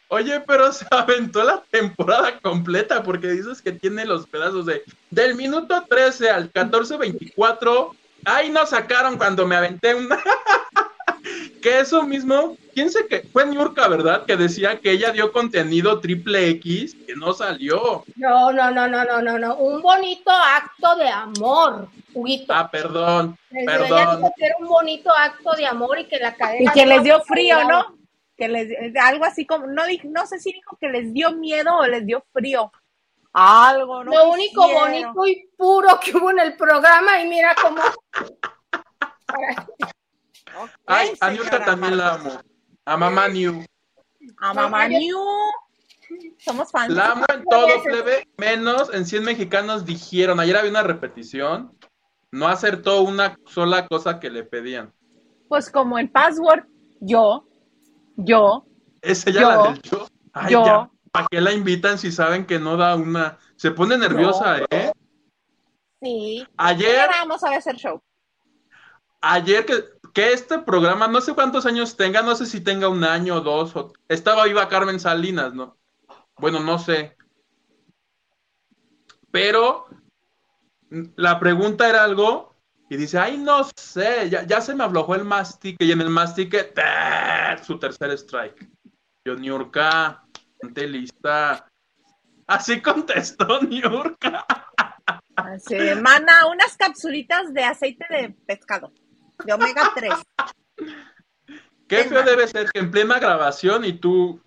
Oye, pero se aventó la temporada completa porque dices que tiene los pedazos de del minuto 13 al 14-24. Ahí nos sacaron cuando me aventé una. que eso mismo, quién sé que fue Niurka, ¿verdad? Que decía que ella dio contenido triple X que no salió. No, no, no, no, no, no, no. Un bonito acto de amor, Huguito. Ah, perdón, Ella perdón. dijo que era un bonito acto de amor y que la cadena. Y que les dio frío, ¿no? Que les algo así como, no dije, no sé si dijo que les dio miedo o les dio frío. Algo, ¿no? Lo único quisieron. bonito y puro que hubo en el programa y mira cómo. Ok, Ay, a también la amo. A mamá New. A mamá New. Somos fans. La amo en todo, plebe, menos en 100 mexicanos dijeron. Ayer había una repetición. No acertó una sola cosa que le pedían. Pues como en Password, yo, yo, ¿Es ella Yo. la del yo? Ay, Yo. ya. ¿Para qué la invitan si saben que no da una? Se pone nerviosa, ¿eh? sí. Ayer, Ahora vamos a hacer show. ayer que, que este programa, no sé cuántos años tenga, no sé si tenga un año o dos. o- estaba viva Carmen Salinas, ¿no? Bueno, no sé. Pero mm, la pregunta era algo y dice, ay, no sé, ya, ya se me aflojó el mastique y en el mastique, su tercer strike. Yo, Niurka, ponte lista. Así contestó Niurka. Se mana unas capsulitas de aceite de pescado, de omega 3. Qué feo debe ser que en plena grabación y tú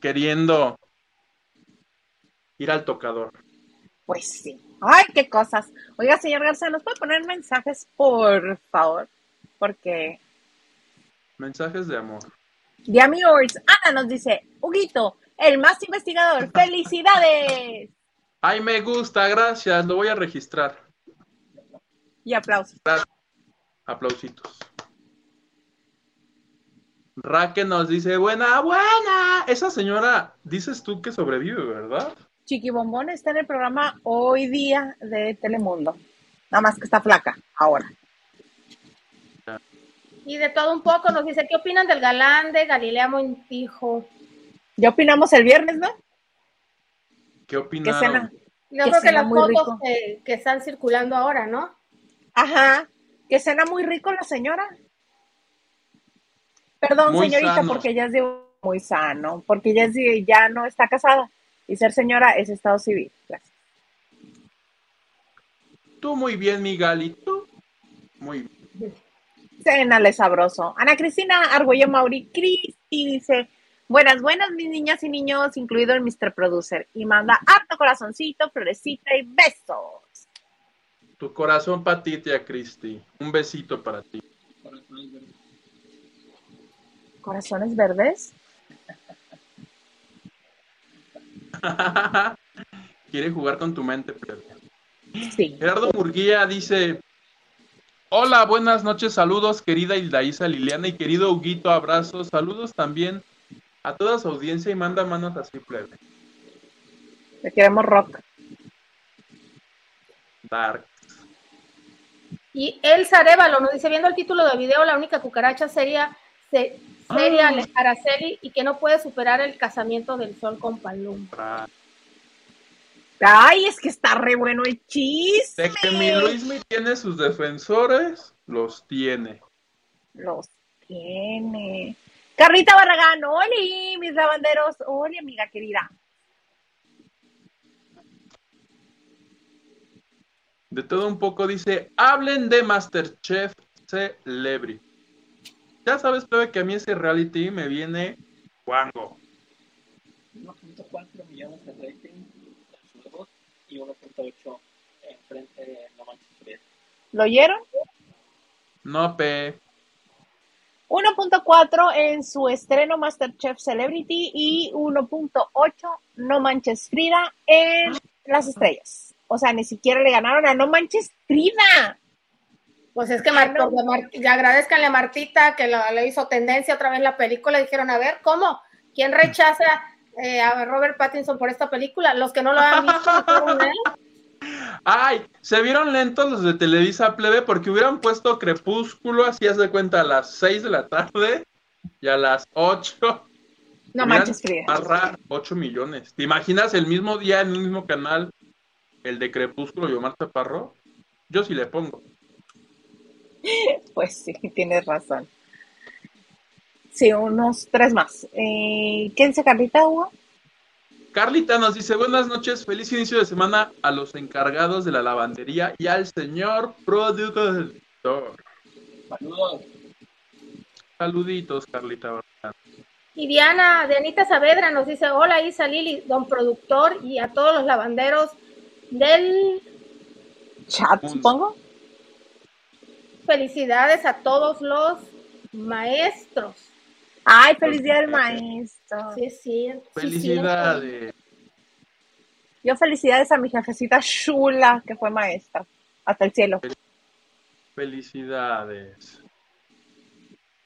queriendo ir al tocador. Pues sí. Ay, qué cosas. Oiga, señor Garza, ¿nos puede poner mensajes, por favor? Porque Mensajes de amor. The Amigos, Ana nos dice, Huguito, el más investigador, felicidades. Ay, me gusta, gracias, lo voy a registrar. Y aplausos. Aplausitos. Raque nos dice, buena, buena. Esa señora, dices tú que sobrevive, ¿verdad? Chiqui Bombón está en el programa hoy día de Telemundo. Nada más que está flaca ahora. Y de todo un poco nos dice, ¿qué opinan del galán de Galilea Montijo? Ya opinamos el viernes, ¿no? ¿Qué cena. Yo Que creo que cena las muy fotos rico. que, que están circulando ahora, ¿no? Ajá. Que cena muy rico la señora. Perdón, Muy señorita, sano. porque ella es de muy sano, porque ella es de- ya no está casada. Y ser señora es estado civil. Gracias. Tú muy bien, mi Gali, tú muy bien. Cénale sabroso. Ana Cristina Argüello Mauri Cristi dice: Buenas, buenas, mis niñas y niños, incluido el Mr. Producer. Y manda harto corazoncito, florecita y besos. Tu corazón para ti, tía Cristi. Un besito para ti. ¿Corazones verdes? Quiere jugar con tu mente, pero... Sí. Gerardo Murguía dice: Hola, buenas noches, saludos, querida Hildaísa Liliana y querido Huguito, abrazos, saludos también a toda su audiencia y manda manos así, plebe. Le queremos rock. Dark. Y Elsa Arevalo nos dice, viendo el título del video, la única cucaracha sería, sería Ah. Araceli y que no puede superar el casamiento del sol con Paloma. Ah, Ay, es que está re bueno el chisme. De que mi Luismi tiene sus defensores, los tiene. Los tiene. Carlita Barragán, Oli, mis lavanderos. Oli, amiga querida. De todo un poco dice, hablen de Masterchef Celebrity. Ya sabes, plebe, que a mí ese reality me viene guango. 1.4 millones de rating en sus dos y 1.8 en frente de No Manches Frida. ¿Lo oyeron? No, pe. 1.4 en su estreno Masterchef Celebrity y 1.8 No Manches Frida en Las Estrellas. O sea, ni siquiera le ganaron a No Manches Frida. Pues es que Mar- no. porque Mar- ya agradezcanle a Martita que le hizo tendencia otra vez la película. Dijeron, a ver, ¿cómo? ¿Quién rechaza eh, a Robert Pattinson por esta película? Los que no lo han visto, ¿eh? Ay, se vieron lentos los de Televisa Plebe porque hubieran puesto Crepúsculo, así haz de cuenta, a las 6 de la tarde y a las 8. No Manches. Barra 8 millones. ¿Te imaginas el mismo día en el mismo canal el de Crepúsculo y Omar Chaparro? Yo sí le pongo. Pues sí, tienes razón. Sí, unos tres más. Eh, ¿Qué dice Carlita, Hugo? Carlita nos dice, buenas noches, feliz inicio de semana a los encargados de la lavandería y al señor productor. Saludos. Saluditos, Carlita. Y Diana, Dianita Saavedra nos dice, hola Isa Lili, don productor y a todos los lavanderos del... Chat, supongo. Felicidades a todos los maestros. Ay, feliz día del maestro. Sí, sí, Felicidades. Yo felicidades a mi jefecita Shula, que fue maestra. Hasta el cielo. Felicidades.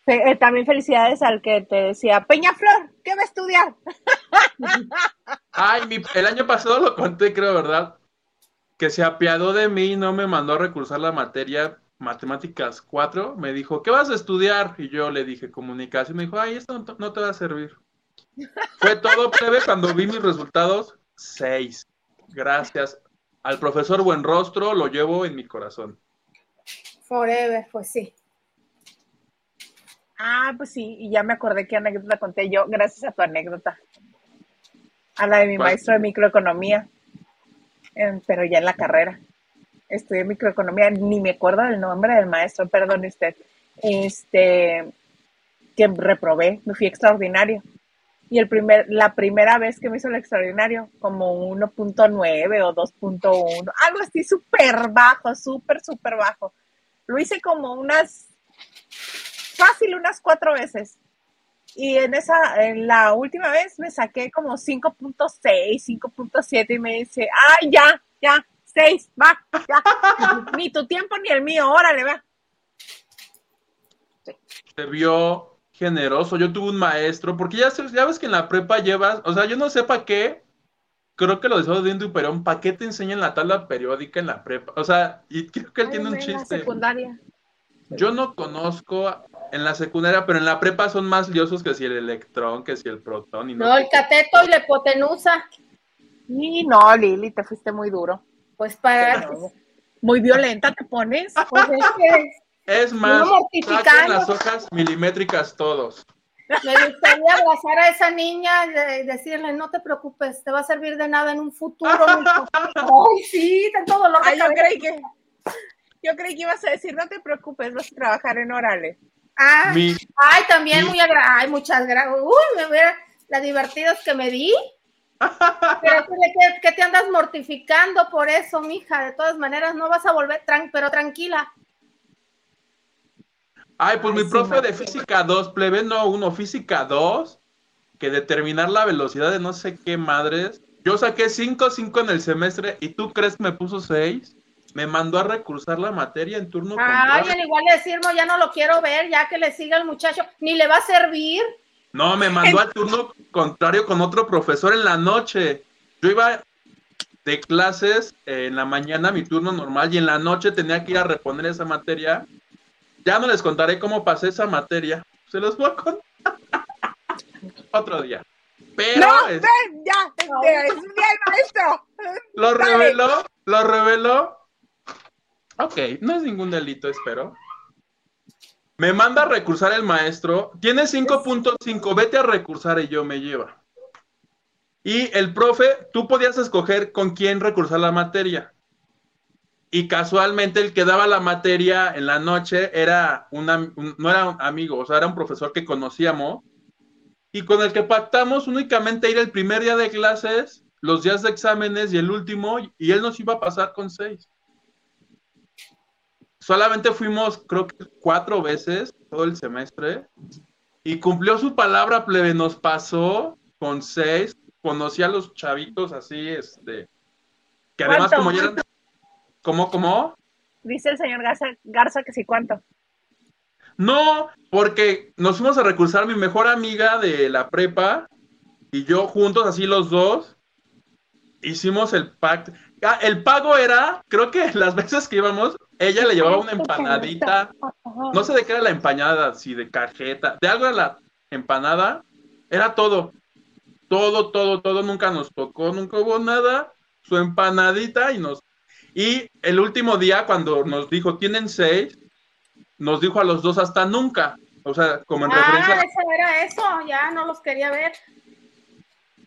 Fe- eh, también felicidades al que te decía, Peñaflor, ¿qué va a estudiar? Ay, mi- el año pasado lo conté, creo, ¿verdad? Que se apiadó de mí y no me mandó a recursar la materia Matemáticas 4. Me dijo, ¿qué vas a estudiar? Y yo le dije, comunicación. Me dijo, ay, esto no, no te va a servir. Fue todo breve cuando vi mis resultados, 6. Gracias. Al profesor Buenrostro lo llevo en mi corazón. Forever, pues sí. Ah, pues sí, y ya me acordé qué anécdota conté yo, gracias a tu anécdota. A la de mi ¿Cuál? maestro de microeconomía, pero ya en la carrera. Estudié microeconomía, ni me acuerdo del nombre del maestro, perdón usted. Este, que reprobé, me fui extraordinario. Y el primer, la primera vez que me hizo el extraordinario, como 1.9 o 2.1, algo así súper bajo, súper, súper bajo. Lo hice como unas fácil unas cuatro veces. Y en esa, en la última vez me saqué como 5.6, 5.7 y me dice, ay, ya, ya, 6, va, ya. ni tu tiempo ni el mío, órale, va. Se vio generoso. Yo tuve un maestro, porque ya, ya ves que en la prepa llevas, o sea, yo no sé para qué, creo que lo de viendo pero ¿para qué te enseñan la tabla periódica en la prepa? O sea, y creo que él tiene un Ay, en la chiste. secundaria. Yo no conozco en la secundaria, pero en la prepa son más liosos que si el electrón, que si el protón. Y no, No, el cateto y la hipotenusa, Y no, Lili, te fuiste muy duro. Pues para... Muy violenta te pones. Pues es que Es más, saquen las hojas milimétricas todos. me gustaría abrazar a esa niña y decirle, no te preocupes, te va a servir de nada en un futuro. mijo". Ay, sí, tanto dolor Ay, yo creí que, yo creí que ibas a decir, no te preocupes, vas a trabajar en orales. Ah, Mi, Ay, también muy agra Ay, muchas gracias. Uy, me hubiera las divertidas que me di. Pero que, que te andas mortificando por eso, mija. De todas maneras, no vas a volver, tran- pero tranquila. ay, pues Ay, mi sí, profe de física 2, plebe, no uno, física 2, que determinar la velocidad de no sé qué madres. Yo saqué 5, 5 en el semestre y tú crees que me puso 6. Me mandó a recursar la materia en turno Ay, al igual de decirme, ya no lo quiero ver, ya que le siga el muchacho, ni le va a servir. No, me mandó al turno contrario con otro profesor en la noche. Yo iba de clases eh, en la mañana, mi turno normal, y en la noche tenía que ir a reponer esa materia. Ya no les contaré cómo pasé esa materia. Se los voy a contar otro día. Pero No, es- ven, ya, este, es un día el maestro. lo Dale. reveló, lo reveló. Ok, no es ningún delito, espero. Me manda a recursar el maestro. Tiene 5.5, vete a recursar y yo me lleva. Y el profe, tú podías escoger con quién recursar la materia. Y casualmente el que daba la materia en la noche era un, no era un amigo, o sea, era un profesor que conocíamos y con el que pactamos únicamente ir el primer día de clases, los días de exámenes y el último, y él nos iba a pasar con seis. Solamente fuimos, creo que cuatro veces todo el semestre, y cumplió su palabra, plebe, nos pasó con seis, conocí a los chavitos así, este, que además ¿Cuánto? como ya eran, ¿cómo, cómo? Dice el señor Garza, Garza que sí, ¿cuánto? No, porque nos fuimos a recursar mi mejor amiga de la prepa y yo juntos, así los dos, hicimos el pacto. Ah, el pago era, creo que las veces que íbamos, ella le llevaba una empanadita, no sé de qué era la empanada, si de cajeta, de algo era la empanada, era todo, todo, todo, todo, nunca nos tocó, nunca hubo nada, su empanadita y nos... Y el último día, cuando nos dijo, tienen seis, nos dijo a los dos hasta nunca. O sea, como en Ah, referencia. eso era eso, ya no los quería ver.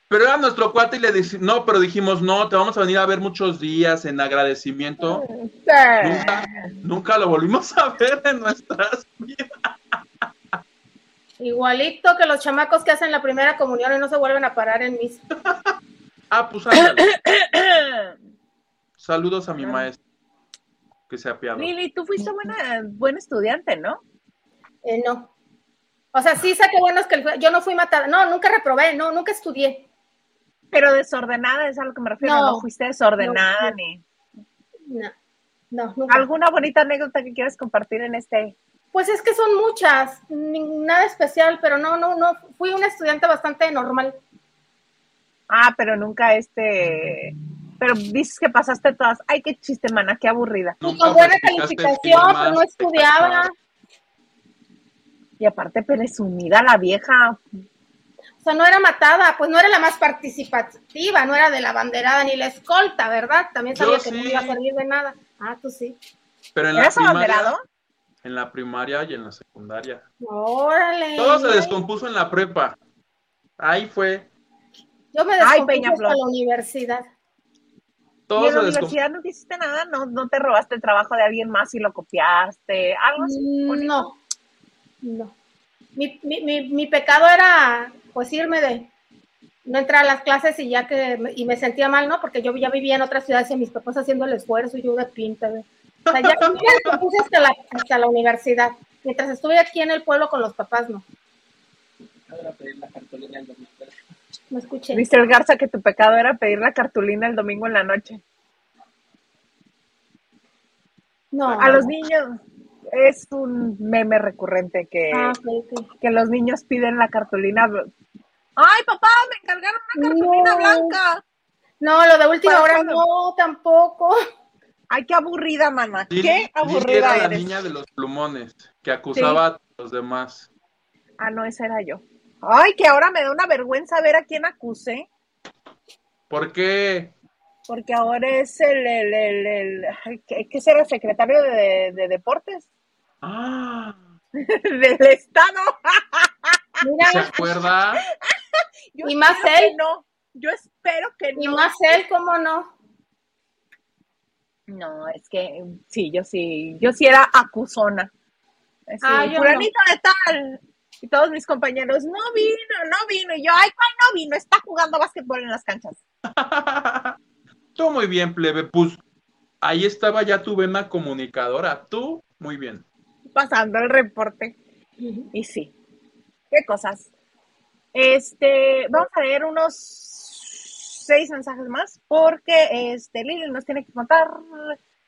Pero era nuestro cuate y le dijimos, no, pero dijimos, no, te vamos a venir a ver muchos días en agradecimiento. Nunca, nunca lo volvimos a ver en nuestras vidas. Igualito que los chamacos que hacen la primera comunión y no se vuelven a parar en mis. Ah, pues. Saludos a mi maestro. Que se apiado. Lili, tú fuiste buena, buen estudiante, ¿no? Eh, no. O sea, sí saqué buenos que yo no fui matada. No, nunca reprobé, no, nunca estudié. Pero desordenada, es a lo que me refiero. No, No. fuiste desordenada No. ni. No, no, nunca. ¿Alguna bonita anécdota que quieras compartir en este? Pues es que son muchas, ni- nada especial, pero no, no, no. Fui una estudiante bastante normal. Ah, pero nunca este. Pero dices que pasaste todas. Ay, qué chiste, mana, qué aburrida. Y con buena calificación, pero no estudiaba. Y aparte, presumida la vieja. O sea, no era matada, pues no era la más participativa, no era de la banderada ni la escolta, ¿verdad? También Yo sabía que no iba a servir de nada. Ah, tú sí. Pero en la ¿Eras primaria. abanderado? En la primaria y en la secundaria. Órale. Todo se descompuso en la prepa. Ahí fue. Yo me descompuse hasta la universidad. ¿Y en la universidad no hiciste nada? ¿No, ¿No te robaste el trabajo de alguien más y lo copiaste? ¿Algo así? Mm, bonito? No, no. Mi, mi, mi, mi pecado era, pues, irme de, no entrar a las clases y ya que, y me sentía mal, ¿no? Porque yo ya vivía en otras ciudades y mis papás haciendo el esfuerzo y yo de pinta. O sea, ya me descompuse hasta la, hasta la universidad. Mientras estuve aquí en el pueblo con los papás, no. Ahora pedir la cartulina el domingo. No escuché. Dice el Garza que tu pecado era pedir la cartulina el domingo en la noche. No. A los niños es un meme recurrente que, Ah, que los niños piden la cartulina. Ay, papá, me encargaron una cartulina No. blanca. No, lo de última hora cuando- no, tampoco. Ay, qué aburrida, mamá. Lili- Qué Lili aburrida era la eres. niña de los plumones que acusaba a los demás. Ah, no, esa era yo. Ay, que ahora me da una vergüenza ver a quién acusé, ¿Por qué? porque ahora es el, el, el, el- ay, ¿qué, qué será? Secretario de, de deportes Ah, del Estado. Mira, ¿se acuerda? Yo Y más espero que él. no. Yo espero que y no. más él, ¿cómo no? No, es que sí, yo sí, yo sí era acusona. Así, Ah, yo fulanito de tal. Y todos mis compañeros, no vino, no vino. Y yo, ay, ¿cuál no vino? Está jugando básquetbol en las canchas. Tú muy bien, plebe. Pues ahí estaba ya tu vena comunicadora. Tú, muy bien. Pasando el reporte. Y sí, qué cosas. Este, vamos a leer unos seis mensajes más, porque este Lili nos tiene que contar.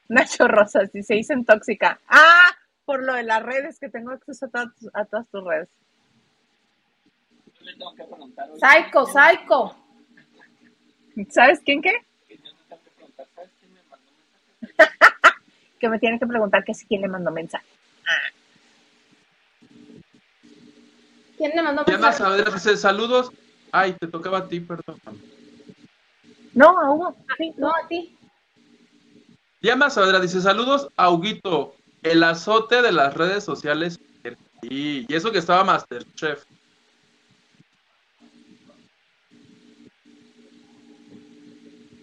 Nacho Rosas y se dicen tóxica. Ah, por lo de las redes, que tengo acceso a, todas tus- a todas tus redes. Yo le tengo que preguntar hoy. Psycho, psycho. ¿Sabes quién qué? que yo le tengo que que me tienen que preguntar que si quién le mandó mensaje. ¿Quién le mandó Diana? Saavedra dice, saludos. Ay, te tocaba a ti, perdón. No, a Hugo. Sí, No, a ti. Diana Saavedra dice, saludos a Huguito, el azote de las redes sociales. Y, y eso que estaba Masterchef.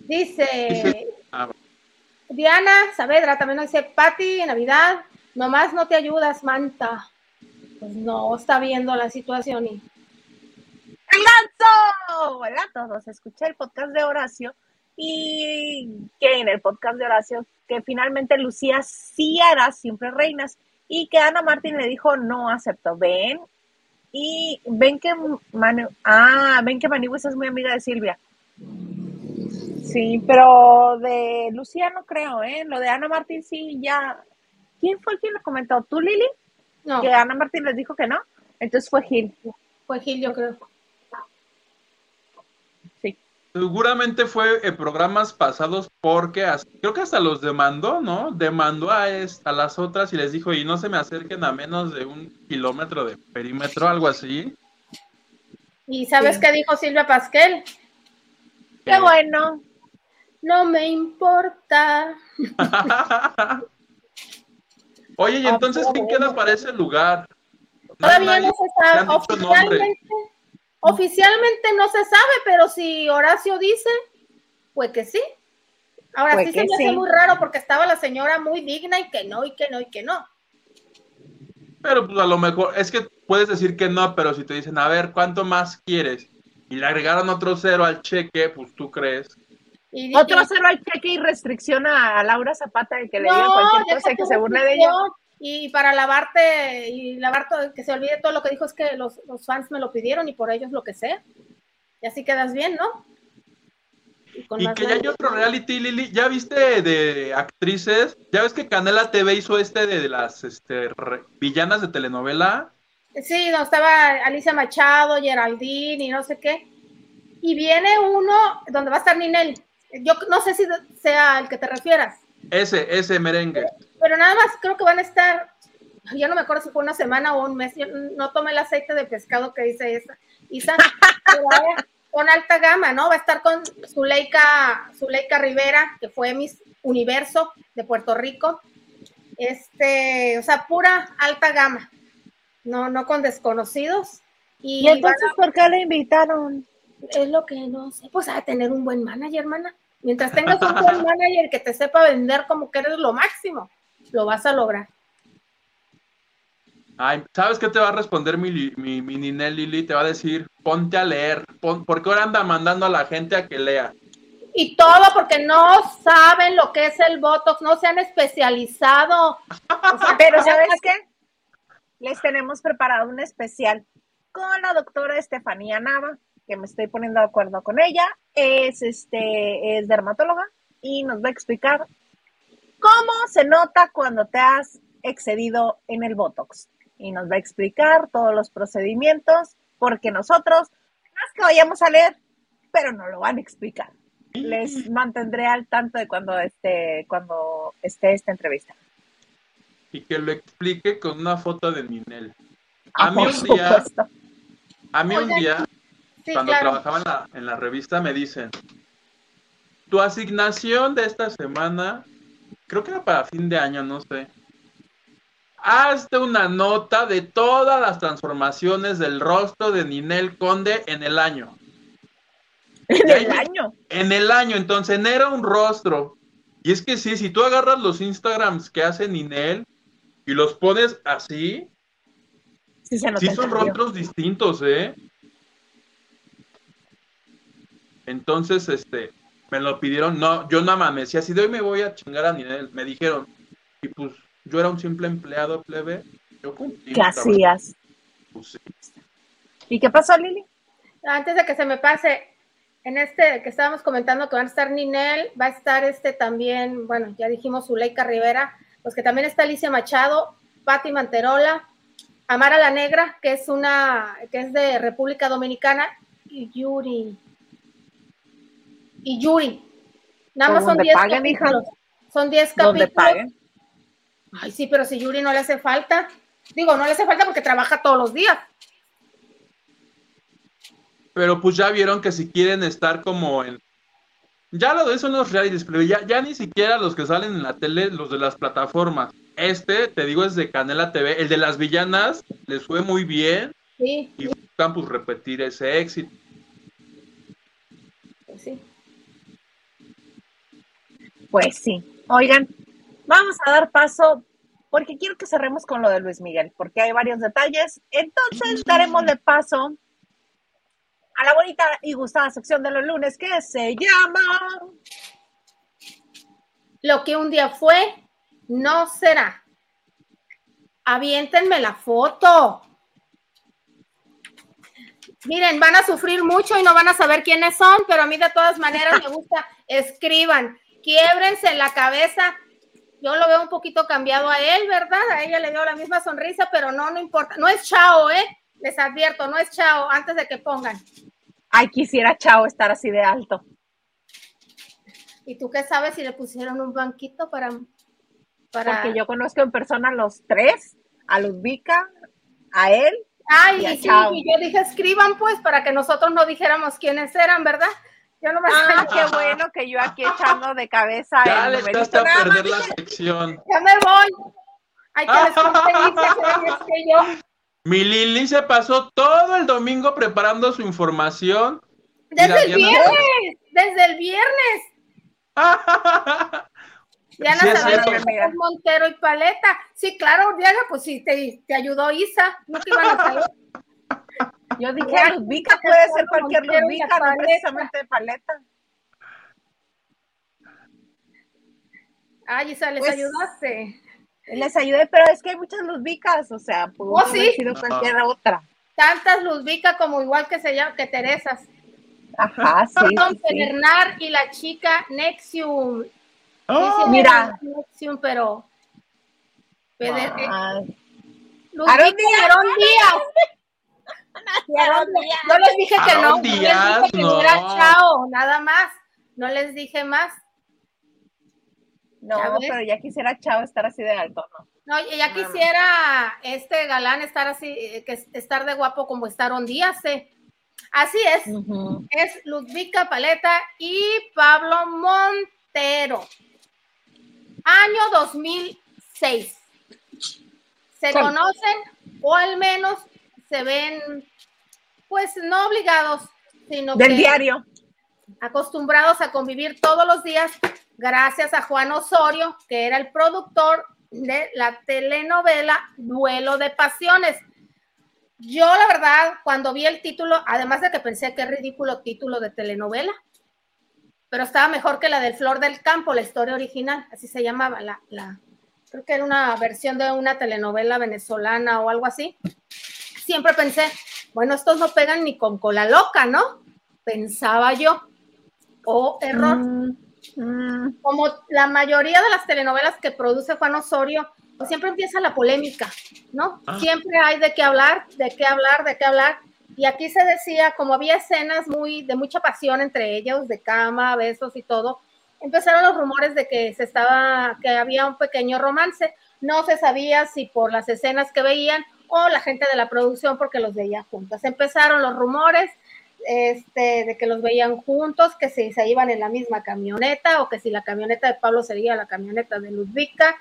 Dice Dice- ah, Diana Saavedra, también nos dice, Pati, Navidad, nomás no te ayudas, Manta. Pues no, está viendo la situación y ¡El ganso! Hola a todos. Escuché el podcast de Horacio y que en el podcast de Horacio que finalmente Lucía sí hará siempre reinas y que Ana Martín le dijo no aceptó. Ven y ven que Manu, ah, ven que Maniwis es muy amiga de Silvia. Sí, pero de Lucía no creo, ¿eh? Lo de Ana Martín sí ya. ¿Quién fue quien lo comentó? ¿Tú, Lili? No, Que Ana Martín les dijo que no. Entonces fue Gil. fue Gil, yo creo. Sí. Seguramente fue en programas pasados porque creo que hasta los demandó, ¿no? Demandó a, a las otras y les dijo, y no se me acerquen a menos de un kilómetro de perímetro, algo así. ¿Y sabes Sí. qué dijo Silvia Pasquel? Qué bueno. No me importa. Oye, ¿y entonces quién queda para ese lugar? Todavía Nadie- no se sabe. Oficialmente, oficialmente no se sabe, pero si Horacio dice, pues que sí. Ahora Pues sí se me hace sí. muy raro porque estaba la señora muy digna y que no, y que no, y que no. Pero pues a lo mejor, es que puedes decir que no, pero si te dicen, a ver, ¿cuánto más quieres? Y le agregaron otro cero al cheque, pues tú crees. Y, Otro y- cero al cheque y restricción a, a Laura Zapata de que le No, diga cualquier cosa y que se burle de ella. Y para lavarte, y lavar todo, que se olvide todo lo que dijo, es que los, los fans me lo pidieron y por ellos lo que sé. Y así quedas bien, ¿no? Y que ya hay otro reality, Lili. ¿Ya viste de actrices? ¿Ya ves que Canela TV hizo este de las este, re- villanas de telenovela? Sí, donde estaba Alicia Machado, Geraldine y no sé qué. Y viene uno donde va a estar Ninel. Yo no sé si sea el que te refieras, Ese, ese merengue. pero nada más creo que van a estar, ya no me acuerdo si fue una semana o un mes, yo no tomé el aceite de pescado que dice esa. Isa, con alta gama, ¿no? Va a estar con Zuleika, Zuleika Rivera, que fue Miss Universo de Puerto Rico. Este, o sea, pura alta gama. No, no con desconocidos. Y, ¿Y entonces por qué le invitaron? es lo que no sé. Pues a tener un buen manager, hermana. Mientras tengas un buen manager que te sepa vender como que eres lo máximo, lo vas a lograr. Ay, ¿sabes qué te va a responder mi, mi, mi Ninel Lili? Te va a decir, ponte a leer. Pon, porque ahora anda mandando a la gente a que lea. Y todo porque no saben lo que es el Botox, no se han especializado. O sea, Pero ¿sabes qué? Les tenemos preparado un especial con la doctora Estefanía Nava, que me estoy poniendo de acuerdo con ella. Es, este, es dermatóloga y nos va a explicar cómo se nota cuando te has excedido en el Botox. Y nos va a explicar todos los procedimientos, porque nosotros no es que vayamos a leer, pero no lo van a explicar. Les mantendré al tanto de cuando esté, cuando esté esta entrevista. Y que lo explique con una foto de Ninel. A Ah, mí por un día, supuesto. a mí un día, sí, cuando claro. trabajaba en la, en la revista, me dicen, tu asignación de esta semana, creo que era para fin de año, no sé. Hazte una nota de todas las transformaciones del rostro de Ninel Conde en el año. En el año. En el año, entonces era un rostro. Y es que sí, si tú agarras los Instagrams que hace Ninel y los pones así, Sí, se sí son rostros distintos, ¿eh? Entonces, este, me lo pidieron, no, yo nada más me decía, si de hoy me voy a chingar a Ninel, me dijeron, y pues yo era un simple empleado plebe, yo cumplí. ¿Qué hacías? pues, sí. ¿Y qué pasó, Lili? Antes de que se me pase, en este que estábamos comentando que van a estar Ninel, va a estar este también, bueno, ya dijimos Zuleika Rivera, pues que también está Alicia Machado, Patti Manterola, Amara la Negra, que es una, que es de República Dominicana, y Yuri. Y Yuri. Nada más son donde 10 paguen, hija. capítulos. Son 10 Donde capítulos. paguen. Ay, sí, pero si Yuri no le hace falta. Digo, no le hace falta porque trabaja todos los días. Pero pues ya vieron que si quieren estar como en... Ya lo de eso no es realities, pero ya, ya ni siquiera los que salen en la tele, los de las plataformas. Este, te digo, es de Canela TV. El de las villanas les fue muy bien Sí, y buscan pues repetir ese éxito. pues sí. Pues sí. Oigan, vamos a dar paso porque quiero que cerremos con lo de Luis Miguel, porque hay varios detalles. Entonces, daremos de paso a la bonita y gustada sección de los lunes que se llama Lo que un día fue, no será. Aviéntenme la foto. Miren, van a sufrir mucho y no van a saber quiénes son, pero a mí de todas maneras me gusta, escriban, quiebrense la cabeza. Yo lo veo un poquito cambiado a él, ¿verdad? A ella le dio la misma sonrisa, pero no, no importa. No es chao, ¿eh? Les advierto, no es chao, antes de que pongan. Ay, quisiera Chao estar así de alto. ¿Y tú qué sabes si le pusieron un banquito para... para... Porque yo conozco en persona a los tres, a Ludvika, a él. Ay, y a sí, Chao. y yo dije, escriban pues, para que nosotros no dijéramos quiénes eran, ¿verdad? Yo no me Ah, qué bueno que yo aquí echando de cabeza Ya el le a perder la sección. Ya me voy. Hay que les conté que yo. Mi Lili se pasó todo el domingo preparando su información. Desde el viernes, desde el viernes. Diana Sí, es Montero y Paleta. Sí, claro, Diana, pues sí, te, te ayudó Isa. No te iban a saber. Yo dije, Ludvika puede ser cualquier Ludvika, no precisamente de paleta. Ay, Isa, les Pues, ayudaste. Les ayudé, pero es que hay muchas Ludvikas, o sea, pudo Oh, haber sí. sido cualquier otra. Tantas Ludvica como igual que se llama, que Teresas. Ajá, sí, Son sí. Bernard y la chica Nexium. Oh, Sí, Mira. Nexium, pero. Ah, Ludvica Aarón Díaz. Aarón Díaz. Yo les dije que no, yo les dije que no. era chao, nada más. No les dije más. no, pero ya quisiera Chao estar así de alto, ¿no? No, ya quisiera este galán estar así, eh, que es- estar de guapo como está Aarón Díaz. eh. Así es. Es Ludvica Paleta y Pablo Montero. Año 2006. Se conocen o al menos se ven, pues no obligados, sino Del que diario. acostumbrados a convivir todos los días gracias a Juan Osorio, que era el productor de la telenovela Duelo de Pasiones. Yo, la verdad, cuando vi el título, además de que pensé que ridículo título de telenovela, pero estaba mejor que la del Flor del Campo, la historia original, así se llamaba, la, la, creo que era una versión de una telenovela venezolana o algo así. Siempre pensé, bueno, estos no pegan ni con cola loca, ¿no? Pensaba yo. O error Mm, mm. como la mayoría de las telenovelas que produce Juan Osorio, pues siempre empieza la polémica, ¿no? Ah. Siempre hay de qué hablar, de qué hablar, de qué hablar. Y aquí se decía, como había escenas muy de mucha pasión entre ellos, de cama, besos y todo, empezaron los rumores de que se estaba, que había un pequeño romance. No se sabía si por las escenas que veían o la gente de la producción porque los veía juntos. Empezaron los rumores este, de que los veían juntos, que si se iban en la misma camioneta o que si la camioneta de Pablo sería la camioneta de Ludvika,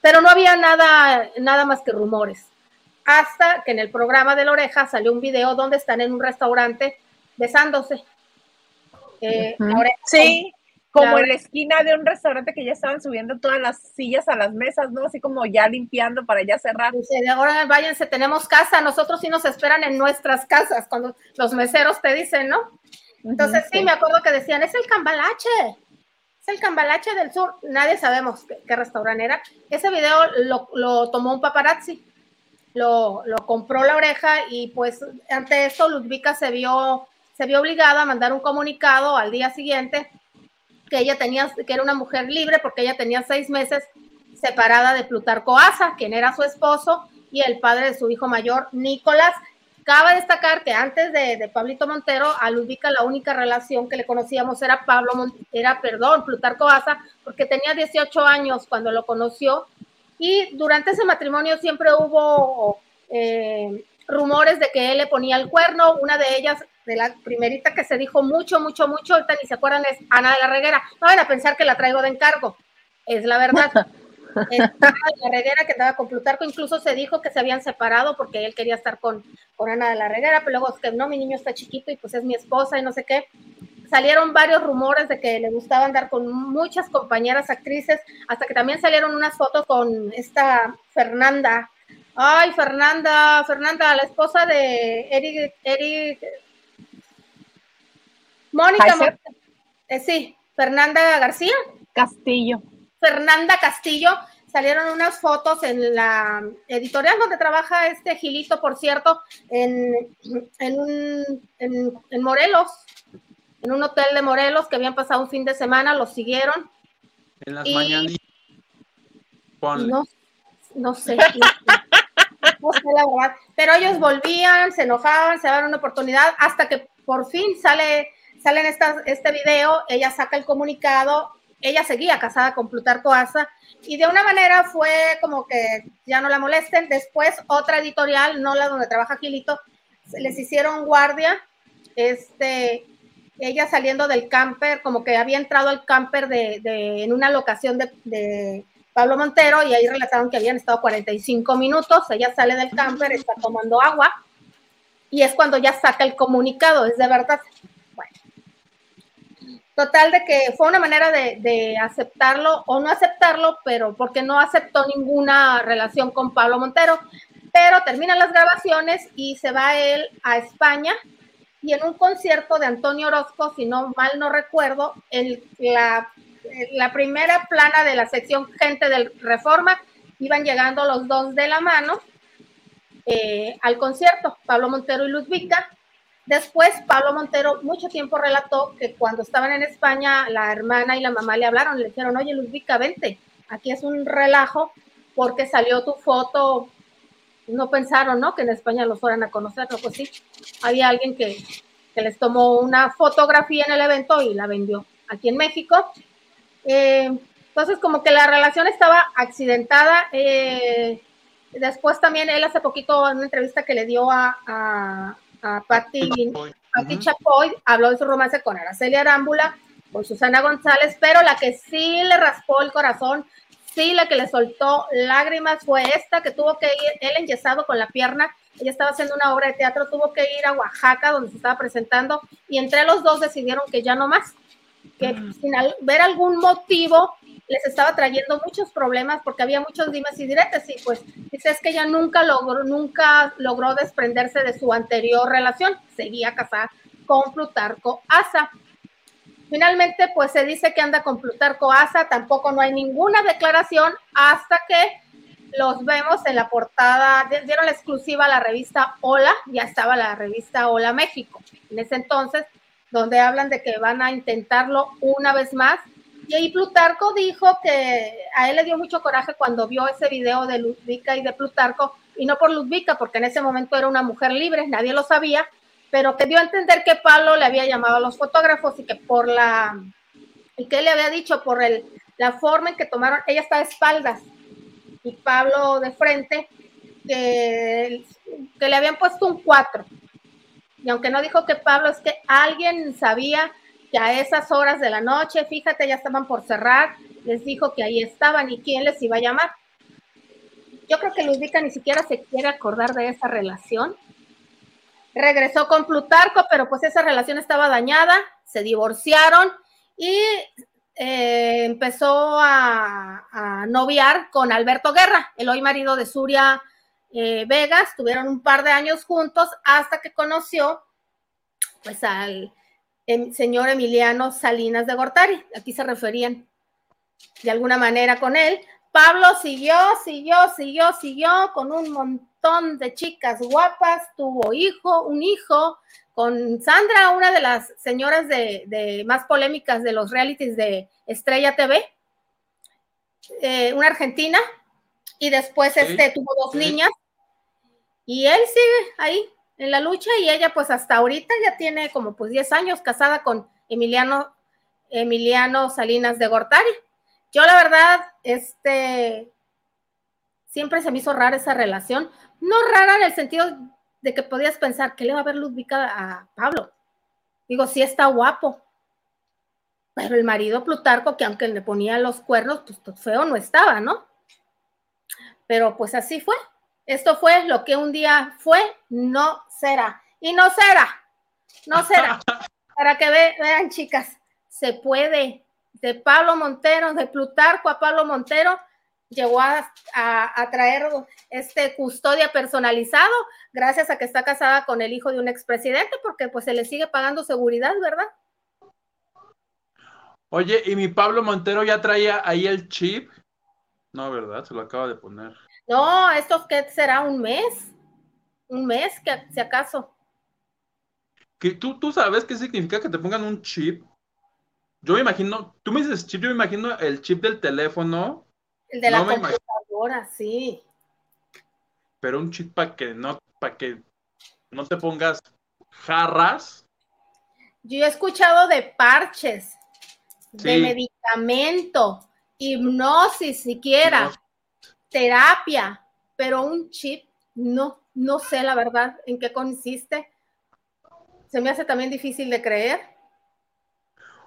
pero no había nada, nada más que rumores. Hasta que en el programa de la oreja salió un video donde están en un restaurante besándose. Eh, Ujú. La Oreja Sí, como en la esquina de un restaurante que ya estaban subiendo todas las sillas a las mesas, ¿no? Así como ya limpiando para ya cerrar. Dice, ahora váyanse, tenemos casa, nosotros sí nos esperan en nuestras casas, cuando los meseros te dicen, ¿no? Entonces Ujú, sí, me acuerdo que decían, es el cambalache, es el cambalache del sur, nadie sabemos qué, qué restaurante era. Ese video lo, lo tomó un paparazzi, lo, lo compró la oreja y pues ante esto Ludvika se vio, se vio obligada a mandar un comunicado al día siguiente que ella tenía, que era una mujer libre porque ella tenía seis meses separada de Plutarco Asa, quien era su esposo y el padre de su hijo mayor, Nicolás. Cabe destacar que antes de, de Pablito Montero, a Ludvika la única relación que le conocíamos era Pablo, Mon- era, perdón, Plutarco Asa, porque tenía 18 años cuando lo conoció Y durante ese matrimonio siempre hubo eh, rumores de que él le ponía el cuerno. Una de ellas, de la primerita que se dijo mucho, mucho, mucho, ahorita ni se acuerdan, es Ana de la Reguera. No van a pensar que la traigo de encargo, es la verdad. Es Ana de la Reguera que estaba con Plutarco, incluso se dijo que se habían separado porque él quería estar con, con Ana de la Reguera, pero luego es que no, mi niño está chiquito y pues es mi esposa y no sé qué salieron varios rumores de que le gustaba andar con muchas compañeras actrices, hasta que también salieron unas fotos con esta Fernanda. Ay, Fernanda, Fernanda, la esposa de Eric, Eric Mónica, eh, sí, Fernanda García. Castillo. Fernanda Castillo, salieron unas fotos en la editorial donde trabaja este Gilito, por cierto, en, en, un, en Morelos, en un hotel de Morelos que habían pasado un fin de semana, los siguieron. En las mañanas. No, no sé. No, sé la verdad. Pero ellos volvían, se enojaban, se daban una oportunidad, hasta que por fin sale, sale en este video, ella saca el comunicado, ella seguía casada con Plutarco Asa, y de una manera fue como que ya no la molesten. Después, otra editorial, no la donde trabaja Gilito, les hicieron guardia, este, ella saliendo del camper, como que había entrado al camper de, en una locación de, Pablo Montero y ahí relataron que habían estado 45 minutos, ella sale del camper, está tomando agua y es cuando ya saca el comunicado, es de verdad. Total de que fue una manera de, aceptarlo o no aceptarlo, pero porque no aceptó ninguna relación con Pablo Montero, pero terminan las grabaciones y se va él a España y en un concierto de Antonio Orozco, si no mal no recuerdo, en la, primera plana de la sección Gente del Reforma, iban llegando los dos de la mano eh, al concierto, Pablo Montero y Ludvica. Después, Pablo Montero mucho tiempo relató que cuando estaban en España, la hermana y la mamá le hablaron, le dijeron, oye, Ludvica, vente, aquí es un relajo porque salió tu foto no pensaron, ¿no? Que en España los fueran a conocer, no, pues sí, había alguien que, les tomó una fotografía en el evento y la vendió aquí en México. Eh, entonces, como que la relación estaba accidentada. Eh, después también él hace poquito en una entrevista que le dio a, a Patti, Chapoy, habló de su romance con Araceli Arámbula, con Susana González, pero la que sí le raspó el corazón Sí, la que le soltó lágrimas fue esta, que tuvo que ir, él enyesado con la pierna, ella estaba haciendo una obra de teatro, tuvo que ir a Oaxaca, donde se estaba presentando, y entre los dos decidieron que ya no más, que mm. sin ver algún motivo les estaba trayendo muchos problemas porque había muchos dimes y diretes y pues dice es que ella nunca logró, nunca logró desprenderse de su anterior relación, seguía casada con Plutarco Asa. Finalmente, pues se dice que anda con Plutarco Asa, tampoco no hay ninguna declaración hasta que los vemos en la portada, dieron la exclusiva a la revista Hola, ya estaba la revista Hola México, en ese entonces, donde hablan de que van a intentarlo una vez más. Y ahí Plutarco dijo que a él le dio mucho coraje cuando vio ese video de Ludvika y de Plutarco, y no por Ludvika, porque en ese momento era una mujer libre, nadie lo sabía, pero que dio a entender que Pablo le había llamado a los fotógrafos y que por la, y que le había dicho por el, la forma en que tomaron, ella estaba de espaldas y Pablo de frente, que, que le habían puesto un 4. Y aunque no dijo que Pablo, es que alguien sabía que a esas horas de la noche, fíjate, ya estaban por cerrar, les dijo que ahí estaban y quién les iba a llamar. Yo creo que Ludvika ni siquiera se quiere acordar de esa relación regresó con Plutarco, pero pues esa relación estaba dañada, se divorciaron y eh, empezó a, noviar con Alberto Guerra, el hoy marido de Suria eh, Vegas, tuvieron un par de años juntos hasta que conoció pues al em, señor Emiliano Salinas de Gortari, aquí se referían de alguna manera con él. Pablo siguió, siguió, siguió, siguió con un montón de chicas guapas, tuvo hijo, un hijo con Sandra, una de las señoras de, más polémicas de los realities de Estrella TV, eh, una argentina, y después este tuvo dos niñas, y él sigue ahí en la lucha, y ella pues hasta ahorita ya tiene como pues 10 años casada con Emiliano, Emiliano Salinas de Gortari. Yo la verdad, este, Siempre se me hizo rara esa relación. No rara en el sentido de que podías pensar que le va a ver Ludvica a Pablo. Digo, sí está guapo. Pero el marido Plutarco, que aunque le ponía los cuernos, pues feo no estaba, ¿no? Pero pues así fue. Esto fue lo que un día fue, no será. Y no será, no será. Para que vean, chicas, se puede. De Pablo Montero, de Plutarco a Pablo Montero, llegó a, traer este custodia personalizado gracias a que está casada con el hijo de un expresidente, porque pues se le sigue pagando seguridad, ¿verdad? Oye, ¿y mi Pablo Montero ya traía ahí el chip? No, ¿verdad? Se lo acaba de poner. No, esto qué será un mes. Un mes, que si acaso. ¿Que tú, ¿Tú sabes qué significa que te pongan un chip? Yo me imagino, tú me dices chip, yo me imagino el chip del teléfono. El de la computadora, sí. Pero un chip para que no, para que no te pongas jarras. Yo he escuchado de parches, de medicamento, hipnosis siquiera, terapia, pero un chip, no, no sé la verdad en qué consiste. Se me hace también difícil de creer.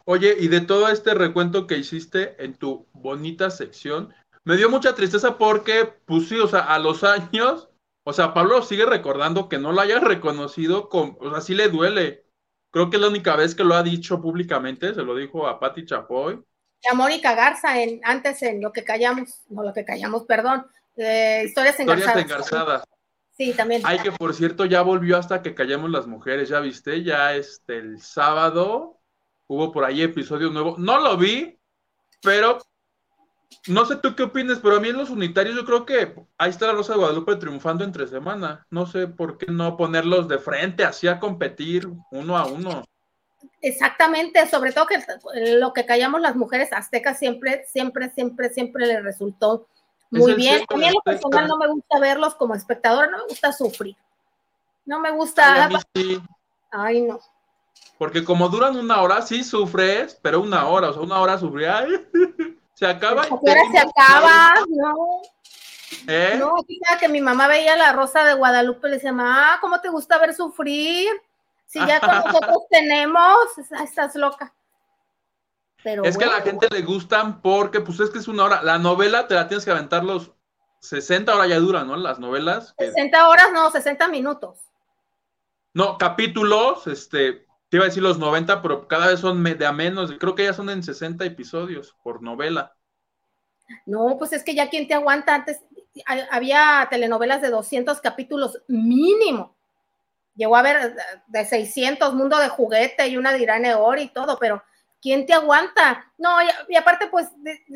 Oye, y de todo este recuento que hiciste en tu bonita sección, me dio mucha tristeza porque, pues o sea, a los años, o sea, Pablo sigue recordando que no lo haya reconocido, con, o sea, sí le duele. Creo que es la única vez que lo ha dicho públicamente, se lo dijo a Patti Chapoy. Y a Mónica Garza, en, antes en Lo que callamos, no lo que callamos, perdón, eh, historias engarzadas. Historias engarzadas. Sí, también. Ay, que por cierto, ya volvió hasta que callamos las mujeres, ya viste, ya este, el sábado hubo por ahí episodio nuevo. No lo vi, pero no sé tú qué opinas, pero a mí en los unitarios yo creo que ahí está la Rosa de Guadalupe triunfando entre semana. No sé por qué no ponerlos de frente, así a competir uno a uno. Exactamente, sobre todo que lo que callamos las mujeres aztecas siempre, siempre, siempre, siempre le resultó muy bien. A mí en lo personal no me gusta verlos como espectador, no me gusta sufrir. No me gusta. Ay, no. Porque como duran una hora, sí sufres, pero una hora, o sea, una hora sufrir. Se acaba. se acaba, no. ¿Eh? No, que mi mamá veía la rosa de Guadalupe y le decía, mamá, ¿cómo te gusta ver sufrir? Si ya con nosotros tenemos, estás loca. Pero es que a la gente le gustan porque, pues es que es una hora. La novela te la tienes que aventar los 60 horas ya dura, ¿no? Las novelas. 60 horas, no, 60 minutos. No, capítulos, este, te iba a decir los 90, pero cada vez son de a menos. Creo que ya son en 60 episodios por novela. No, pues es que ya quien te aguanta antes, había telenovelas de 200 capítulos mínimo. Llegó a haber de 600, Mundo de Juguete y una de Irene Ori y todo, pero ¿quién te aguanta? No, y, aparte pues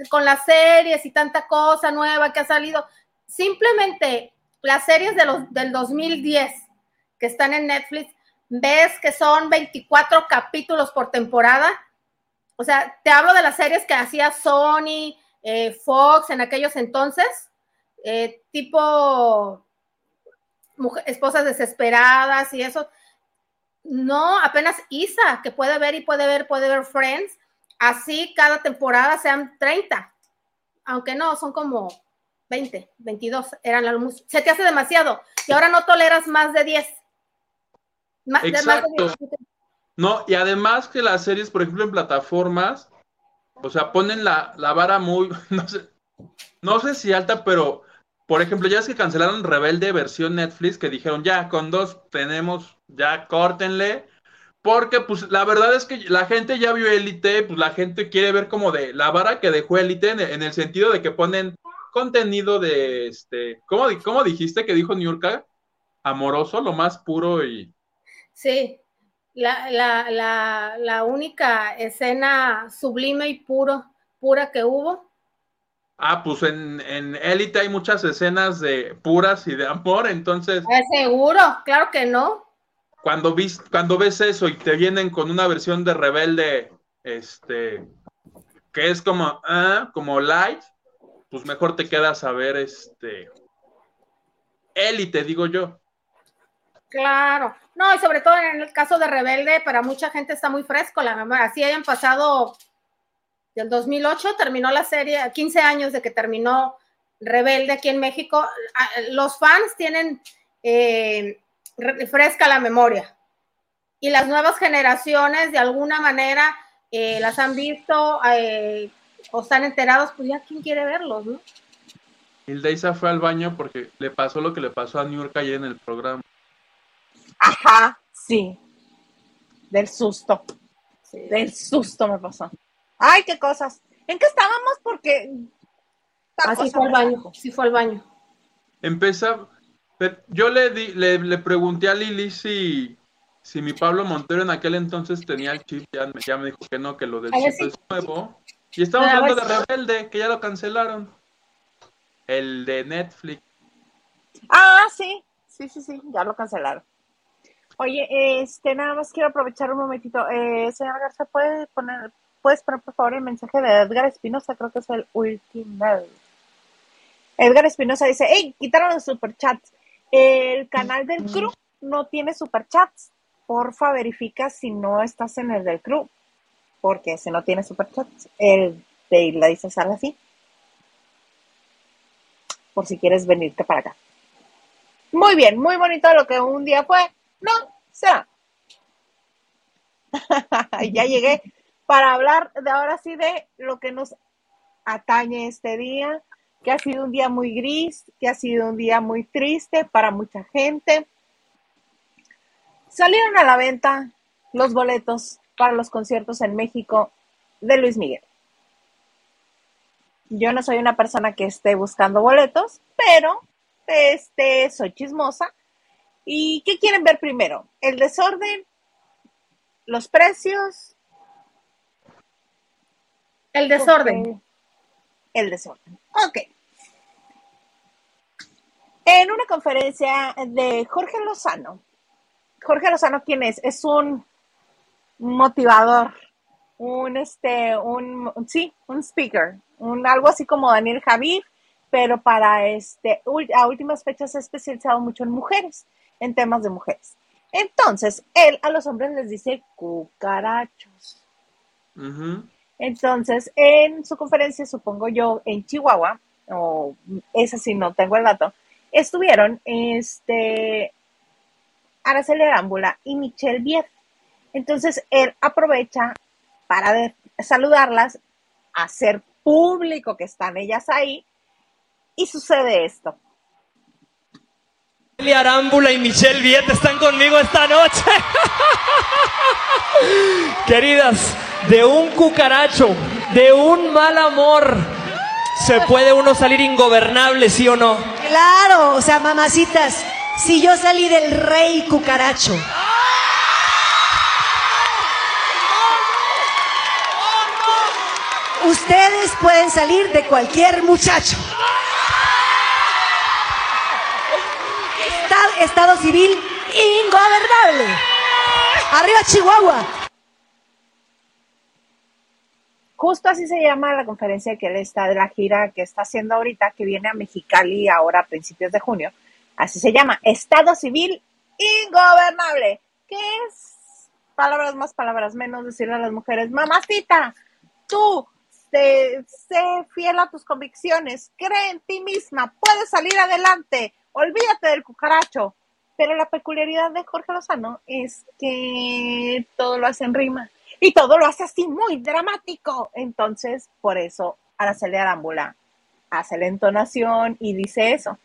con las series y tanta cosa nueva que ha salido, simplemente las series de los, del 2010 que están en Netflix, ves que son 24 capítulos por temporada. O sea, te hablo de las series que hacía Sony, eh, Fox en aquellos entonces, eh, tipo esposas desesperadas y eso. No, apenas Isa, que puede ver y puede ver, puede ver Friends. Así cada temporada sean 30. Aunque no, son como 20, 22 eran la Se te hace demasiado. Y ahora no toleras más de 10. Exacto. No, y además que las series, por ejemplo, en plataformas, o sea, ponen la, vara muy, no sé, no sé si alta, pero, por ejemplo, ya es que cancelaron Rebelde versión Netflix, que dijeron, ya, con dos tenemos, ya, córtenle, porque, pues, la verdad es que la gente ya vio Elite, pues la gente quiere ver como de la vara que dejó Elite en, el sentido de que ponen contenido de, este, ¿cómo, cómo dijiste que dijo Niurka? Amoroso, lo más puro y Sí, la, la, la, única escena sublime y puro, pura que hubo. Ah, pues en, en Élite hay muchas escenas de puras y de amor, entonces. seguro, claro que no. Cuando, vis, cuando ves eso y te vienen con una versión de rebelde, este, que es como, ah, como light, pues mejor te quedas a ver este élite, digo yo. Claro, no, y sobre todo en el caso de Rebelde, para mucha gente está muy fresco la memoria. Así hayan pasado del 2008, terminó la serie, 15 años de que terminó rebelde aquí en México, los fans tienen eh, fresca la memoria y las nuevas generaciones de alguna manera eh, las han visto eh, o están enterados, pues ya quién quiere verlos, ¿no? Hilda fue al baño porque le pasó lo que le pasó a New York ayer en el programa. Ajá, sí. Del susto. Del susto me pasó. Ay, qué cosas. ¿En qué estábamos? Porque. Así fue al baño. Sí fue al baño. Empieza. Yo le, di, le, le pregunté a Lili si, si mi Pablo Montero en aquel entonces tenía el chip. Ya, ya me dijo que no, que lo del chip es nuevo. Y estamos hablando de Rebelde, que ya lo cancelaron. El de Netflix. Ah, sí. Sí, sí, sí. Ya lo cancelaron. Oye, este, nada más quiero aprovechar un momentito. Eh, señora Garza, ¿puede poner, ¿puedes poner por favor el mensaje de Edgar Espinosa? Creo que es el último. Edgar Espinosa dice, hey, quitaron los superchats. El canal del crew no tiene superchats. Porfa, verifica si no estás en el del crew. Porque si no tiene superchats, el de la dice sale así. Por si quieres venirte para acá. Muy bien, muy bonito lo que un día fue no será. ya llegué para hablar de ahora sí de lo que nos atañe este día, que ha sido un día muy gris, que ha sido un día muy triste para mucha gente. Salieron a la venta los boletos para los conciertos en México de Luis Miguel. Yo no soy una persona que esté buscando boletos, pero este soy chismosa ¿Y qué quieren ver primero? ¿El desorden? ¿Los precios? El desorden. El desorden. Ok. En una conferencia de Jorge Lozano. Jorge Lozano, ¿quién es? Es un motivador, un este, un, sí, un speaker, un algo así como Daniel Javid, pero para este, a últimas fechas ha especializado mucho en mujeres en temas de mujeres. Entonces, él a los hombres les dice cucarachos. Entonces, en su conferencia, supongo yo, en Chihuahua, o esa sí no tengo el dato, estuvieron este Araceli Arámbula y Michelle Viet. Entonces, él aprovecha para saludarlas, hacer público que están ellas ahí, y sucede esto. Arámbula y Michelle Viet están conmigo esta noche. Queridas, de un cucaracho, de un mal amor, se puede uno salir ingobernable, ¿sí o no? Claro, o sea, mamacitas, si yo salí del rey cucaracho. Ustedes pueden salir de cualquier muchacho. Estado civil ingobernable. Arriba Chihuahua. Justo así se llama la conferencia que él está de la gira que está haciendo ahorita, que viene a Mexicali ahora a principios de junio. Así se llama, Estado Civil Ingobernable. ¿Qué es? Palabras más, palabras menos, decirle a las mujeres, mamacita, tú sé fiel a tus convicciones, cree en ti misma, puedes salir adelante, olvídate del cucaracho. Pero la peculiaridad de Jorge Lozano es que todo lo hace en rima y todo lo hace así muy dramático. Entonces, por eso Araceli Arámbula hace la entonación y dice eso.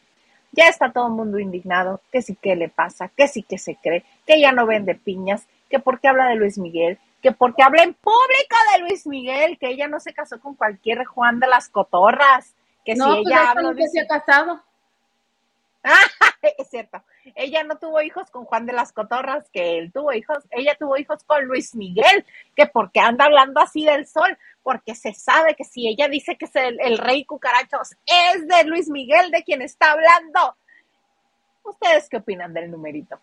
Ya está todo el mundo indignado, que sí que le pasa, que sí que se cree, que ella no vende piñas, que porque habla de Luis Miguel, que porque habla en público de Luis Miguel, que ella no se casó con cualquier Juan de las Cotorras, que no, si pues ella habla de... se ha casado. es cierto. Ella no tuvo hijos con Juan de las Cotorras, que él tuvo hijos. Ella tuvo hijos con Luis Miguel, que porque anda hablando así del sol, porque se sabe que si ella dice que es el, rey cucarachos, es de Luis Miguel de quien está hablando. ¿Ustedes qué opinan del numerito?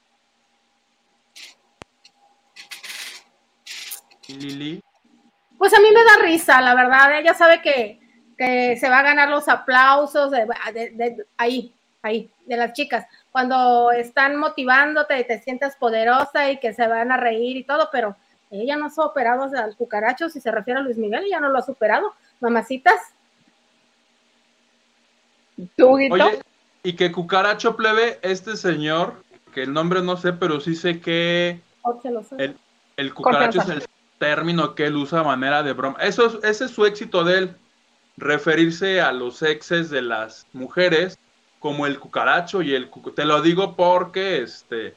Lili. Pues a mí me da risa, la verdad. Ella sabe que, se va a ganar los aplausos ahí, ahí, de las chicas, cuando están motivándote y te sientes poderosa y que se van a reír y todo, pero ella no ha operado al cucaracho, si se refiere a Luis Miguel, ella no lo ha superado, mamacitas. ¿Tú? Oye, y que cucaracho plebe, este señor, que el nombre no sé, pero sí sé que el, el cucaracho es el término que él usa a manera de broma. Eso es, ese es su éxito de él, referirse a los exes de las mujeres como el cucaracho y el cucu- Te lo digo porque este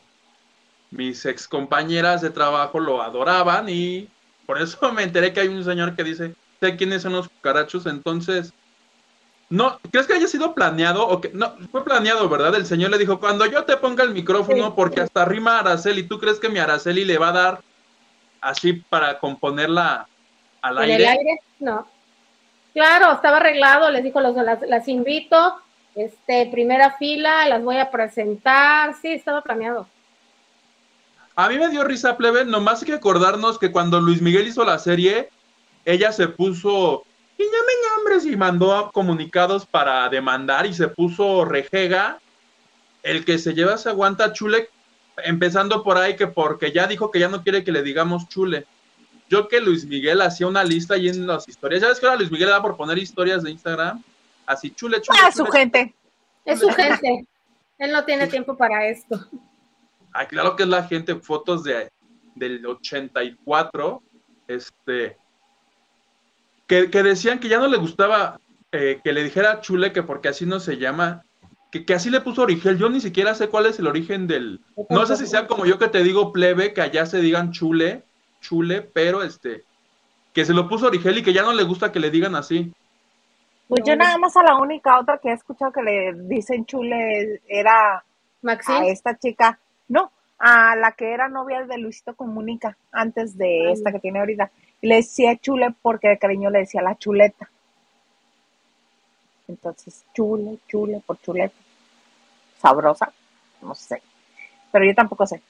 mis ex compañeras de trabajo lo adoraban y por eso me enteré que hay un señor que dice, sé quiénes son los cucarachos, entonces no, ¿crees que haya sido planeado? O que, no, fue planeado, ¿verdad? El señor le dijo, cuando yo te ponga el micrófono, porque hasta rima Araceli, ¿tú crees que mi Araceli le va a dar así para componerla al ¿En aire? el aire? No. Claro, estaba arreglado, les dijo, los, las, las invito, este, primera fila, las voy a presentar, sí, estaba planeado. A mí me dio risa, plebe, nomás hay que acordarnos que cuando Luis Miguel hizo la serie, ella se puso y y mandó comunicados para demandar y se puso rejega. El que se lleva se aguanta chule, empezando por ahí que porque ya dijo que ya no quiere que le digamos chule. Yo que Luis Miguel hacía una lista ahí en las historias. ¿Sabes que ahora Luis Miguel da por poner historias de Instagram? Así chule, chule. Ah, chule, su gente. Es su gente. Él no tiene tiempo para esto. Ah, claro que es la gente, fotos de del 84, este, que, que decían que ya no le gustaba eh, que le dijera chule, que porque así no se llama, que, que así le puso Origel. Yo ni siquiera sé cuál es el origen del. No sé si sea como yo que te digo plebe, que allá se digan chule, chule, pero este, que se lo puso Origel y que ya no le gusta que le digan así. Pues yo nada más a la única otra que he escuchado que le dicen chule era a esta chica, no, a la que era novia de Luisito Comunica, antes de Ay. esta que tiene ahorita. Le decía chule porque de cariño le decía la chuleta. Entonces, chule, chule por chuleta. Sabrosa, no sé. Pero yo tampoco sé.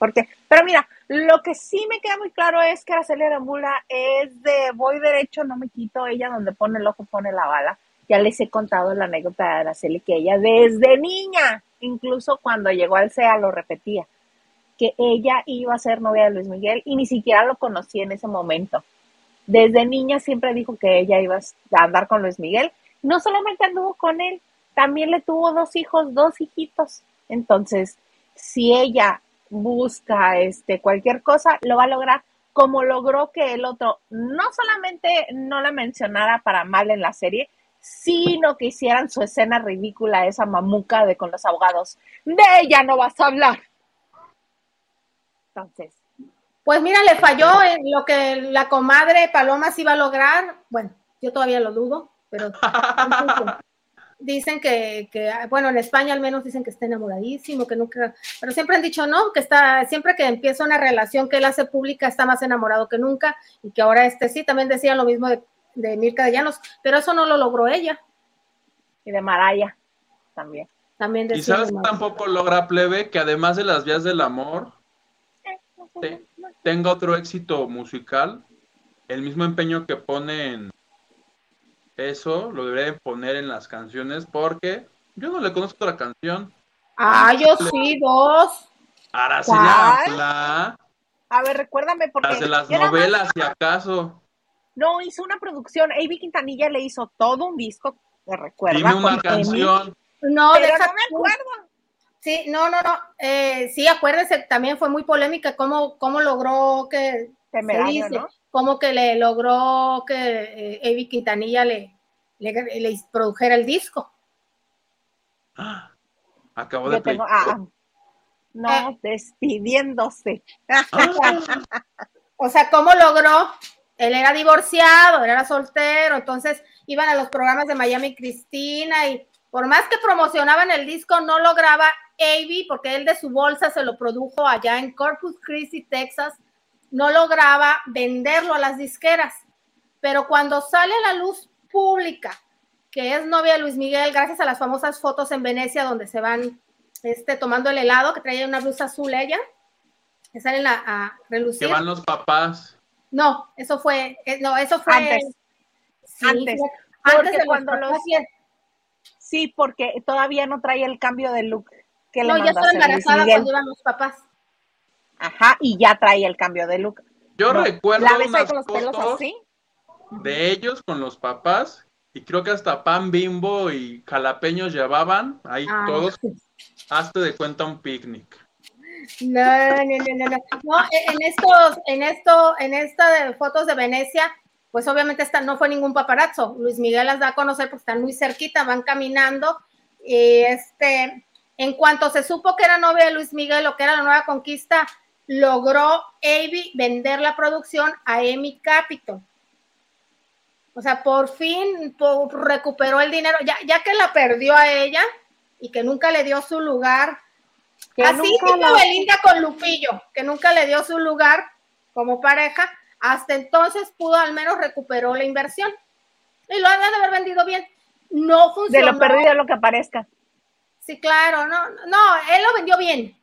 ¿Por qué? Pero mira, lo que sí me queda muy claro es que Araceli Arambula es de voy derecho, no me quito. Ella donde pone el ojo pone la bala. Ya les he contado la anécdota de Araceli que ella desde niña, incluso cuando llegó al CEA lo repetía, que ella iba a ser novia de Luis Miguel y ni siquiera lo conocía en ese momento. Desde niña siempre dijo que ella iba a andar con Luis Miguel. No solamente anduvo con él, también le tuvo dos hijos, dos hijitos. Entonces, si ella busca este cualquier cosa, lo va a lograr como logró que el otro no solamente no la mencionara para mal en la serie, sino que hicieran su escena ridícula, esa mamuca de con los abogados. De ella no vas a hablar. Entonces, pues mira, le falló en lo que la comadre Paloma sí iba a lograr. Bueno, yo todavía lo dudo, pero dicen que, que, bueno, en España al menos dicen que está enamoradísimo, que nunca, pero siempre han dicho no, que está, siempre que empieza una relación que él hace pública está más enamorado que nunca y que ahora este sí, también decían lo mismo de, de Mirka de Llanos, pero eso no lo logró ella. y de Maraya también. También Y decía sabes que tampoco logra plebe que además de las vías del amor, te- tenga otro éxito musical, el mismo empeño que pone en eso, lo debería de poner en las canciones porque yo no le conozco otra canción. Ah, yo sí, dos. Ampla, A ver, recuérdame porque las de las más- novelas, si acaso. no hizo una producción. Avi Quintanilla le hizo todo un disco, te recuerda. Dime una con canción. No, pero deja no me tú. acuerdo. Sí, no, no, no. Eh, sí, acuérdense, también fue muy polémica cómo, cómo logró que se Temerario, dice, ¿no? Cómo que le logró que eh, Avi Quintanilla le, le, le produjera el disco. Ah, Acabo Yo de tengo, play- ah, no, Eh. despidiéndose. Ah, O sea, cómo logró, él era divorciado, él era soltero, entonces iban a los programas de Miami Cristina y por más que promocionaban el disco, no lograba Avi, porque él de su bolsa se lo produjo allá en Corpus Christi, Texas, no lograba venderlo a las disqueras. Pero cuando sale a la luz pública que es novia de Luis Miguel, gracias a las famosas fotos en Venecia donde se van este, tomando el helado, que traía una blusa azul ella, que salen a, a que relucir. van los papás. No, eso fue, eh, no, eso fue Antes. sí, Antes. antes de cuando los- sí. Porque todavía no trae el cambio de look que No, le ya estaba embarazada cuando iban los papás. Ajá, y ya trae el cambio de look. Yo No, recuerdo La ves ahí unas con los pelos fotos así. de ellos con los papás y creo que hasta pan bimbo y jalapeños llevaban, ahí Ah. todos, hazte de cuenta un picnic. No, no, no, no, no. No, en en estos, en esto, en esta de fotos de Venecia, pues obviamente esta no fue ningún paparazzo. Luis Miguel las da a conocer porque están muy cerquita, van caminando. Y este, en cuanto se supo que era novia de Luis Miguel o que era la nueva conquista, logró Avi vender la producción a Emi Capito. O sea, por fin po- recuperó el dinero, ya, ya que la perdió a ella y que nunca le dio su lugar Que Así la- Belinda con Lupillo, que nunca le dio su lugar como pareja, hasta entonces pudo al menos recuperó la inversión. Y lo han de haber vendido bien. No De funcionó. lo perdido lo que aparezca. Sí, claro, no, no, él lo vendió bien.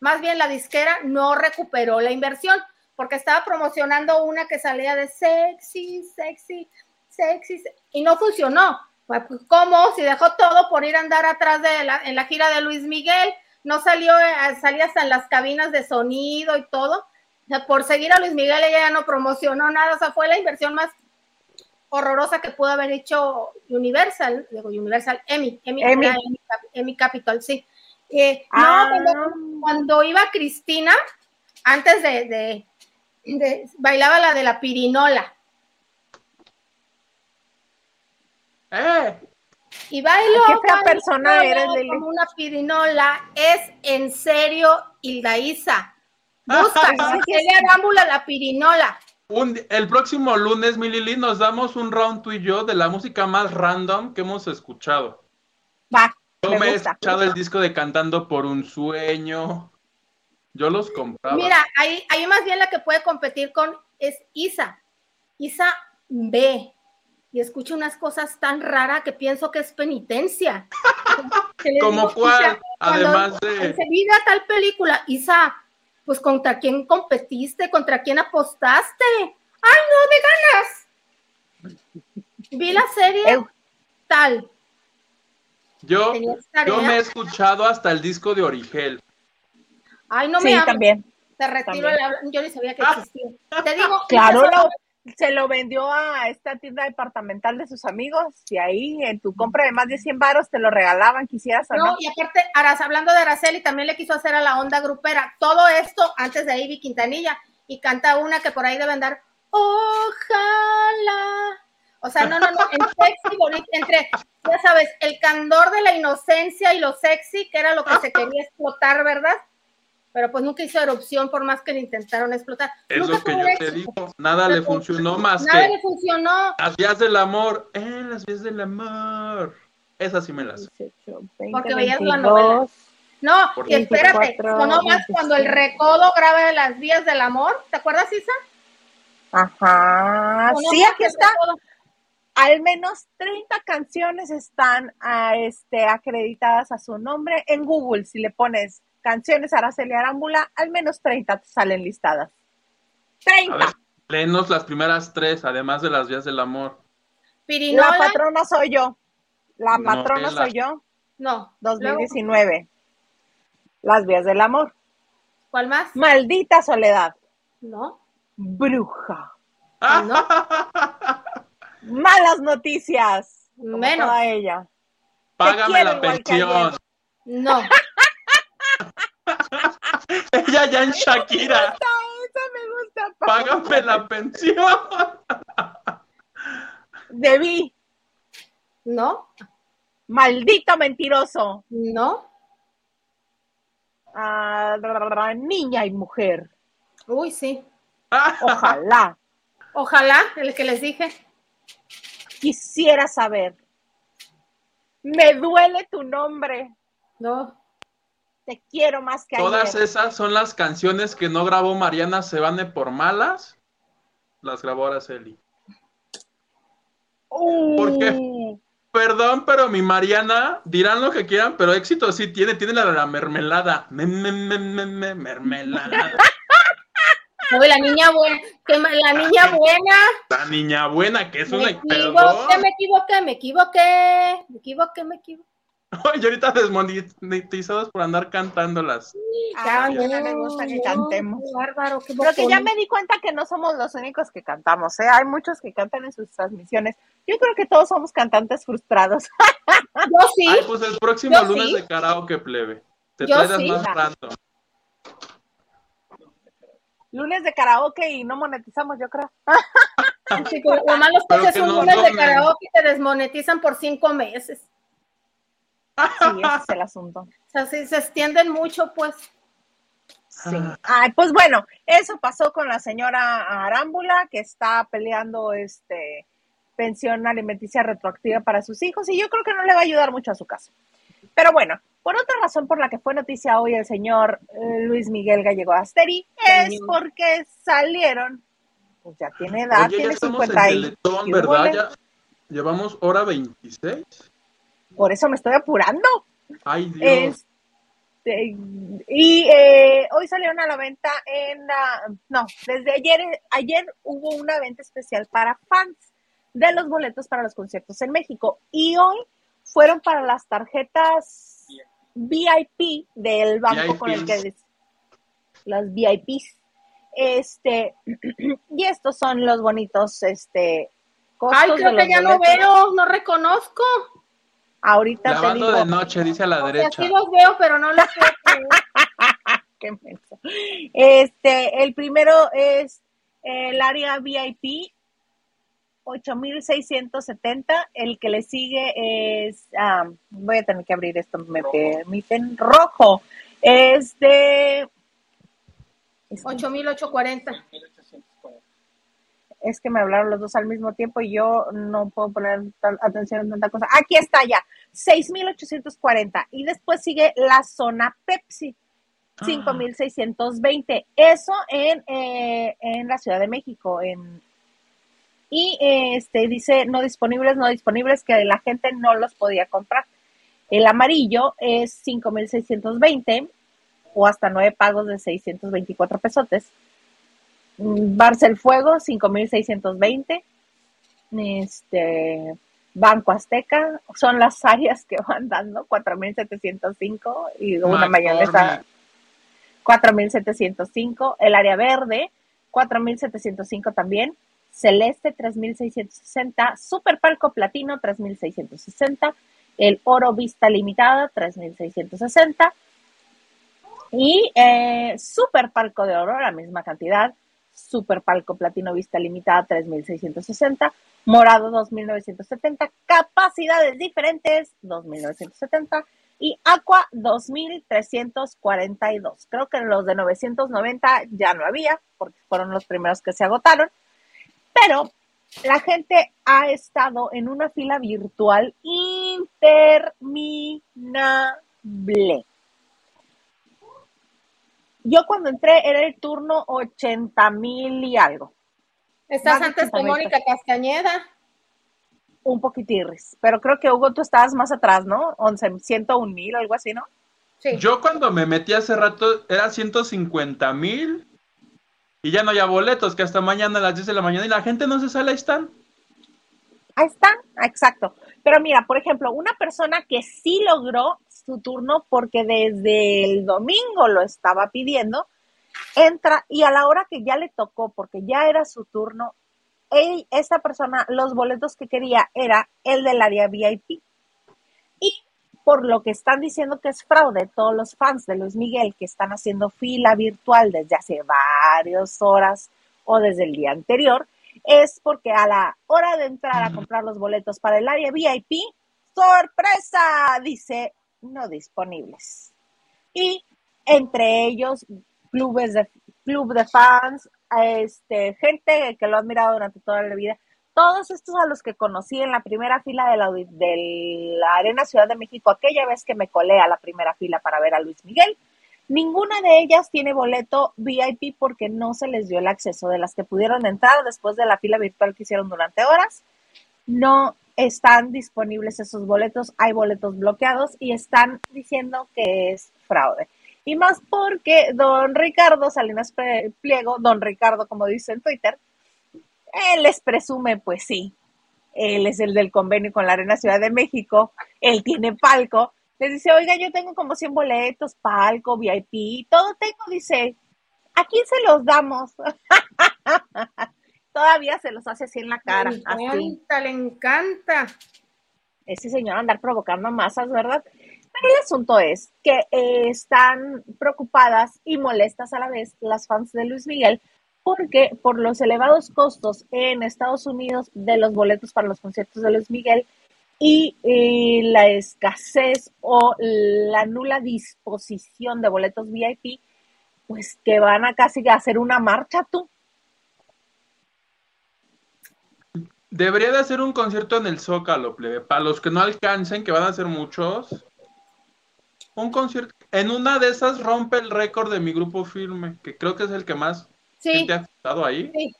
Más bien la disquera no recuperó la inversión porque estaba promocionando una que salía de sexy, sexy, sexy, se- y no funcionó. Pues, ¿Cómo? Si dejó todo por ir a andar atrás de la, en la gira de Luis Miguel, no salió, eh, salía hasta en las cabinas de sonido y todo. O sea, por seguir a Luis Miguel ella ya no promocionó nada, o sea, fue la inversión más horrorosa que pudo haber hecho Universal, digo Universal, era Emmy Cap- Emmy Capital, sí. Eh, Ah. No, cuando, cuando iba Cristina, antes de, de- de- bailaba la de la pirinola, ¡Eh! y bailó, Qué fea persona bailó eres, Lili. como una pirinola, es en serio Hilda Isa. Busca, Celia Arámbula, la pirinola. Un el próximo lunes, mi Lili, nos damos un round tú y yo de la música más random que hemos escuchado. Va, Yo me me, he gusta. escuchado el disco de Cantando por un Sueño. Yo los compraba. Mira, ahí, ahí más bien la que puede competir con es Isa. Isa ve y escucha unas cosas tan raras que pienso que es penitencia. ¿Como cuál? Además de- Se mira tal película, Isa, pues contra quién competiste, contra quién apostaste. Ay, no, de ganas. Vi la serie Eu. tal. Yo, yo me he escuchado hasta el disco de Origel. Ay, no sí, me hables. también. Te retiro también. el Yo ni sabía que existía. Te digo, Claro, lo- se lo vendió a esta tienda departamental de sus amigos y ahí en tu compra de más de 100 varos te lo regalaban, quisieras o No, no. y aparte, Aras, hablando de Araceli, también le quiso hacer a la onda grupera. Todo esto antes de Ivy Quintanilla. Y canta una que por ahí debe andar. Ojalá. O sea, no, no, no. En sexy, bonito, entre, ya sabes, el candor de la inocencia y lo sexy, que era lo que se quería explotar, ¿verdad? Pero pues nunca hizo erupción por más que le intentaron explotar. Es Nunca lo que yo te digo. Nada le funcionó más Nada que le funcionó. las vías del amor. Eh, las vías del amor. Esas sí me las. 18, 20, Porque veías la 22. novela. No, y espérate, 24, sonó más cuando el recodo graba de las vías del amor. ¿Te acuerdas, Isa? Ajá, Sonó sí, aquí está. recodo. Al menos 30 canciones están ah, este, acreditadas a su nombre en Google. Si le pones canciones Araceli Arámbula, al menos 30 te salen listadas. A 30. ver, léenos las primeras tres, además de las vías del amor. La patrona soy yo. La No, patrona la- soy yo. no. Luego, 2019. Las vías del amor. ¿Cuál más? Maldita soledad. No. Bruja. No. Malas noticias. Como Menos. toda ella. Págame la pensión. No. Ella ya en Shakira. Esa, esa me gusta. Págame la pensión. Debí. No. Maldito mentiroso. No. Ah, niña y mujer. Uy, sí. Ojalá. Ojalá, el que les dije. Quisiera saber. Me duele tu nombre. No. Te quiero más que Todas ayer. esas son las canciones que no grabó Mariana Sebane por malas. Las grabó Araceli. ¿Por qué? Uh, Perdón, pero mi Mariana, dirán lo que quieran, pero éxito sí tiene, tiene la de la mermelada. Me, me, me, me, me, mermelada. Uy, la niña buena. que La niña buena. La niña buena, que es Me una. equivoqué, me equivoqué, me equivoqué. Me equivoqué, me equivoqué. Y ahorita desmonetizados por andar cantándolas. A mí no me gusta que cantemos. Qué bárbaro, qué Pero que ya me di cuenta que no somos los únicos que cantamos, ¿eh? Hay muchos que cantan en sus transmisiones. Yo creo que todos somos cantantes frustrados. Yo sí. Ay, pues el próximo Yo lunes sí. de karaoke plebe. Te Yo traerás sí. más random. Lunes de karaoke y no monetizamos, yo creo. Sí, lo malo es que que un lunes de karaoke y te desmonetizan por cinco meses. Sí, ese es el asunto. O sea, sí, se extienden mucho, pues. Sí. Ay, pues bueno, eso pasó con la señora Arámbula, que está peleando este pensión alimenticia retroactiva para sus hijos, y yo creo que no le va a ayudar mucho a su caso. Pero bueno, por otra razón por la que fue noticia hoy el señor eh, Luis Miguel Gallego Asteri, es porque salieron, pues ya tiene edad, Oye, ya tiene en 50 y Teletón, y ¿verdad? Ya llevamos hora 26. Por eso me estoy apurando. Ay, Dios. Este, y eh, hoy salieron a la venta en la, no, desde ayer, ayer hubo una venta especial para fans de los boletos para los conciertos en México y hoy fueron para las tarjetas VIP del banco con el que las VIPs. Este, y estos son los bonitos, este, costos Ay, creo de que los ya no veo, no reconozco. Ahorita te Lavando digo. de noche, dice a la derecha. sí los veo, pero no los creer. Qué menso. Este, el primero es el área VIP, 8670. El que le sigue es, ah, voy a tener que abrir esto, me permiten, rojo. Es de, es, 8840. 1840. es que me hablaron los dos al mismo tiempo y yo no puedo poner tal- atención en tanta cosa. Aquí está ya, 6840. Y después sigue la zona Pepsi. 5.620. Eso en, eh, en la Ciudad de México. En, y este dice no disponibles, no disponibles, que la gente no los podía comprar. El amarillo es 5.620 o hasta nueve pagos de 624 pesotes. Mm, Barcel Fuego, 5.620. Este, Banco Azteca, son las áreas que van dando, 4.705 y una mayonesa. 4.705, el área verde, 4.705 también, celeste, 3.660, super palco platino, 3.660, el oro vista limitada, 3.660, y eh, super palco de oro, la misma cantidad, super palco platino vista limitada, 3.660, morado, 2.970, capacidades diferentes, 2.970, y Aqua 2342. Creo que los de 990 ya no había, porque fueron los primeros que se agotaron. Pero la gente ha estado en una fila virtual interminable. Yo cuando entré era el turno 80 mil y algo. Estás antes que 80,000 Mónica Castañeda. Un poquitirris. Pero creo que Hugo, tú estabas más atrás, ¿no? 11, 101 mil, algo así, ¿no? Sí. Yo cuando me metí hace rato era 150 mil y ya no había boletos, que hasta mañana a las 10 de la mañana y la gente no se sale, ahí están. Ahí está, exacto. Pero mira, por ejemplo, una persona que sí logró su turno porque desde el domingo lo estaba pidiendo, entra y a la hora que ya le tocó, porque ya era su turno, él, esa persona, los boletos que quería era el del área VIP. Por lo que están diciendo que es fraude, todos los fans de Luis Miguel que están haciendo fila virtual desde hace varias horas o desde el día anterior, es porque a la hora de entrar a comprar los boletos para el área VIP, sorpresa, dice no disponibles. Y entre ellos, clubes de, club de fans, este, gente que lo ha admirado durante toda la vida, todos estos a los que conocí en la primera fila de la, Arena Ciudad de México, aquella vez que me colé a la primera fila para ver a Luis Miguel, Ninguna de ellas tiene boleto VIP porque no se les dio el acceso de las que pudieron entrar después de la fila virtual que hicieron durante horas. No están disponibles esos boletos, hay boletos bloqueados y están diciendo que es fraude. Y más porque don Ricardo Salinas Pliego, don Ricardo como dice en Twitter, él les presume, pues sí, él es el del convenio con la Arena Ciudad de México, él tiene palco Les dice, oiga, yo tengo como 100 boletos, palco, VIP, todo tengo, dice, ¿a quién se los damos? Todavía se los hace así en la cara, Le así. encanta, le encanta. ese señor andar provocando masas, ¿verdad? Pero el asunto es que eh, están preocupadas y molestas a la vez las fans de Luis Miguel porque por los elevados costos en Estados Unidos de los boletos para los conciertos de Luis Miguel y eh, la escasez o la nula disposición de boletos VIP, pues que van a casi hacer una marcha tú. Debería de hacer un concierto en el Zócalo, plebe. Para los que no alcancen, que van a ser muchos. Un concierto. En una de esas rompe el récord de mi grupo firme, que creo que es el que más Sí, gente ha estado ahí. sí,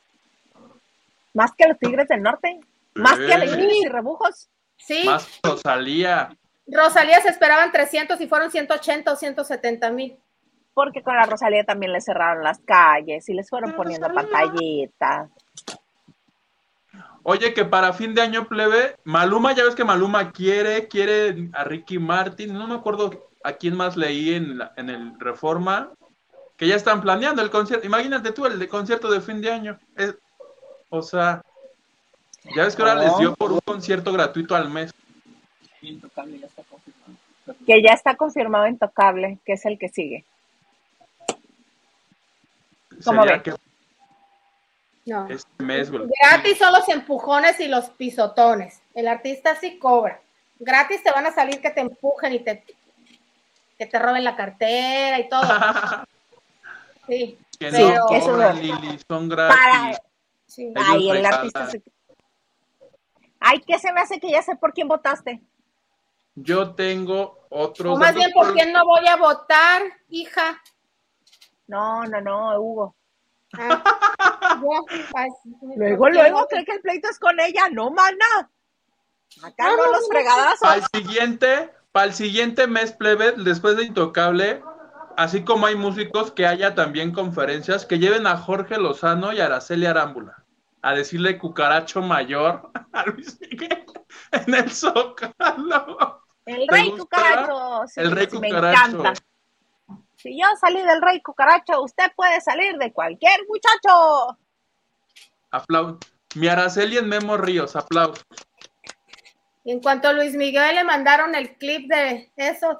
Más que los Tigres del Norte, más que alegrías y rebujos. sí. Más Rosalía. Rosalía se esperaban 300 y fueron 180 o 170 mil. Porque con la Rosalía también le cerraron las calles y les fueron poniendo pantallitas. Oye, que para fin de año, plebe, Maluma, ya ves que Maluma quiere, quiere a Ricky Martin, no me acuerdo a quién más leí en, la- en el Reforma, que ya están planeando el concierto. Imagínate tú, el de concierto de fin de año. Es- o sea, ya ves que ahora les dio por un concierto gratuito al mes. Intocable ya está confirmado. Que ya está confirmado Intocable, que es el que sigue. ¿Cómo Sería ven? que No. este mes, güey. Gratis son los empujones y los pisotones. El artista sí cobra. Gratis te van a salir que te empujen y te que te roben la cartera y todo. Sí, que Sí, no eso cobran, es- Lili, son gratis. Para... sí. Ay, el artista se... Ay, ¿qué se me hace que ya sé por quién votaste? Yo tengo otros O más bien, ¿por quién no voy a votar, hija? No, no, no, Hugo. Ah, ay, Luego, ¿por qué luego, cree que el pleito es con ella. No, mana. Acá No, los fregadazos. Para el siguiente, para el siguiente mes, plebe, después de Intocable, así como hay músicos que haya también conferencias que lleven a Jorge Lozano y a Araceli Arámbula a decirle cucaracho mayor a Luis Miguel en el Zócalo. El ¿Te rey gusta? cucaracho. sí, El rey sí, Me cucaracho. encanta. Si yo salí del rey cucaracho, usted puede salir de cualquier muchacho. Aplausos. Mi Araceli en Memo Ríos, aplausos. Y en cuanto a Luis Miguel le mandaron el clip de eso,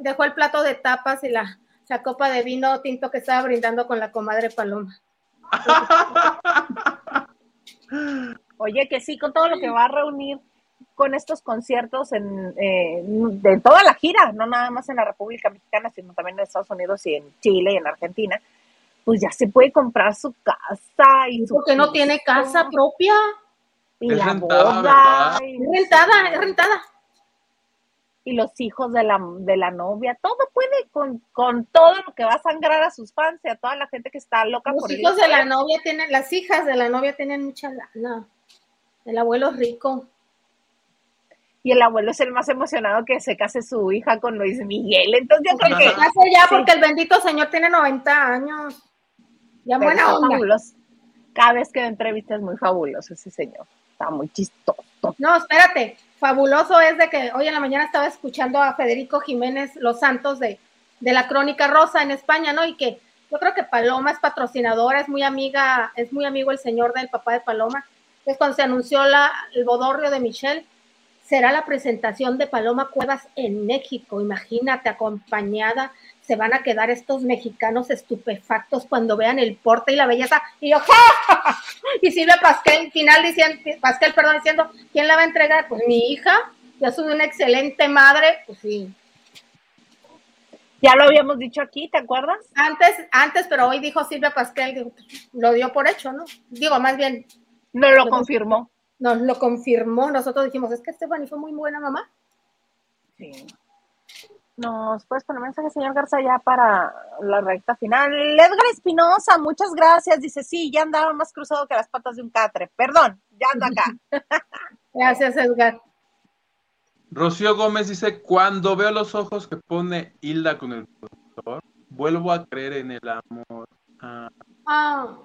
dejó el plato de tapas y la, la copa de vino tinto que estaba brindando con la comadre Paloma. Oye, que sí, con todo lo que va a reunir con estos conciertos en, eh, de toda la gira, no nada más en la República Mexicana, sino también en Estados Unidos y en Chile y en Argentina, pues ya se puede comprar su casa y su Porque no tiene casa propia. y Es la rentada, boda ¿verdad? y, Es rentada, es rentada. Y los hijos de la, de la novia, todo puede con, con todo lo que va a sangrar a sus fans y a toda la gente que está loca Los por hijos de la novia tienen, las hijas de la novia tienen mucha lana. El abuelo es rico. Y el abuelo es el más emocionado que se case su hija con Luis Miguel. Entonces yo creo que se case ya Sí. porque el bendito señor tiene 90 años. Ya Pero buena está onda. fabuloso. Cada vez que lo entrevista es muy fabuloso ese señor. Está muy chistoso. No, espérate. Fabuloso es de que hoy en la mañana estaba escuchando a Federico Jiménez Los Santos de, de la Crónica Rosa en España, ¿no? Y que yo creo que Paloma es patrocinadora, es muy amiga, es muy amigo el señor del papá de Paloma. Entonces, cuando se anunció la, el bodorrio de Michelle, será la presentación de Paloma Cuevas en México. Imagínate, acompañada. Se van a quedar estos mexicanos estupefactos cuando vean el porte y la belleza. Y yo, ¡ja! Y Silvia Pasquel, final diciendo, Pasquel, perdón, diciendo, ¿quién la va a entregar? Pues mi hija, yo soy una excelente madre, pues sí. Ya lo habíamos dicho aquí, ¿te acuerdas? Antes, antes, pero hoy dijo Silvia Pasquel, que lo dio por hecho, ¿no? Digo, más bien, No lo Lo- confirmó. nos lo confirmó. Nosotros dijimos, es que Stephanie fue muy buena mamá. Sí. Nos puedes poner mensaje, señor Garza, ya para la recta final. Edgar Espinosa, muchas gracias. Dice, sí, ya andaba más cruzado que las patas de un catre. Perdón, ya ando acá. Gracias, Edgar. Rocío Gómez dice, cuando veo los ojos que pone Hilda con el productor, vuelvo a creer en el amor. Ah, Ah.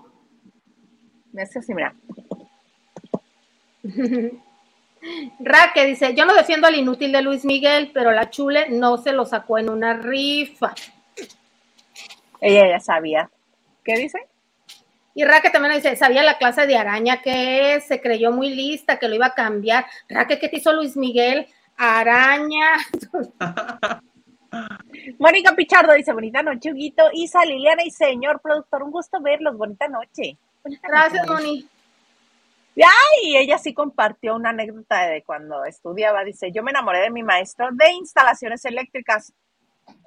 Me hace así, mira. Raque dice, yo no defiendo al inútil de Luis Miguel, pero la chule no se lo sacó en una rifa. Ella ya sabía. ¿Qué dice? Y Raque también dice, sabía la clase de araña que es, se creyó muy lista, que lo iba a cambiar. Raque, ¿qué te hizo Luis Miguel? Araña. Mónica Pichardo dice, bonita noche, Huguito. Isa, Liliana y señor productor, un gusto verlos, bonita noche. Gracias, Moni. Ay, ella sí compartió una anécdota de cuando estudiaba. Dice, yo me enamoré de mi maestro de instalaciones eléctricas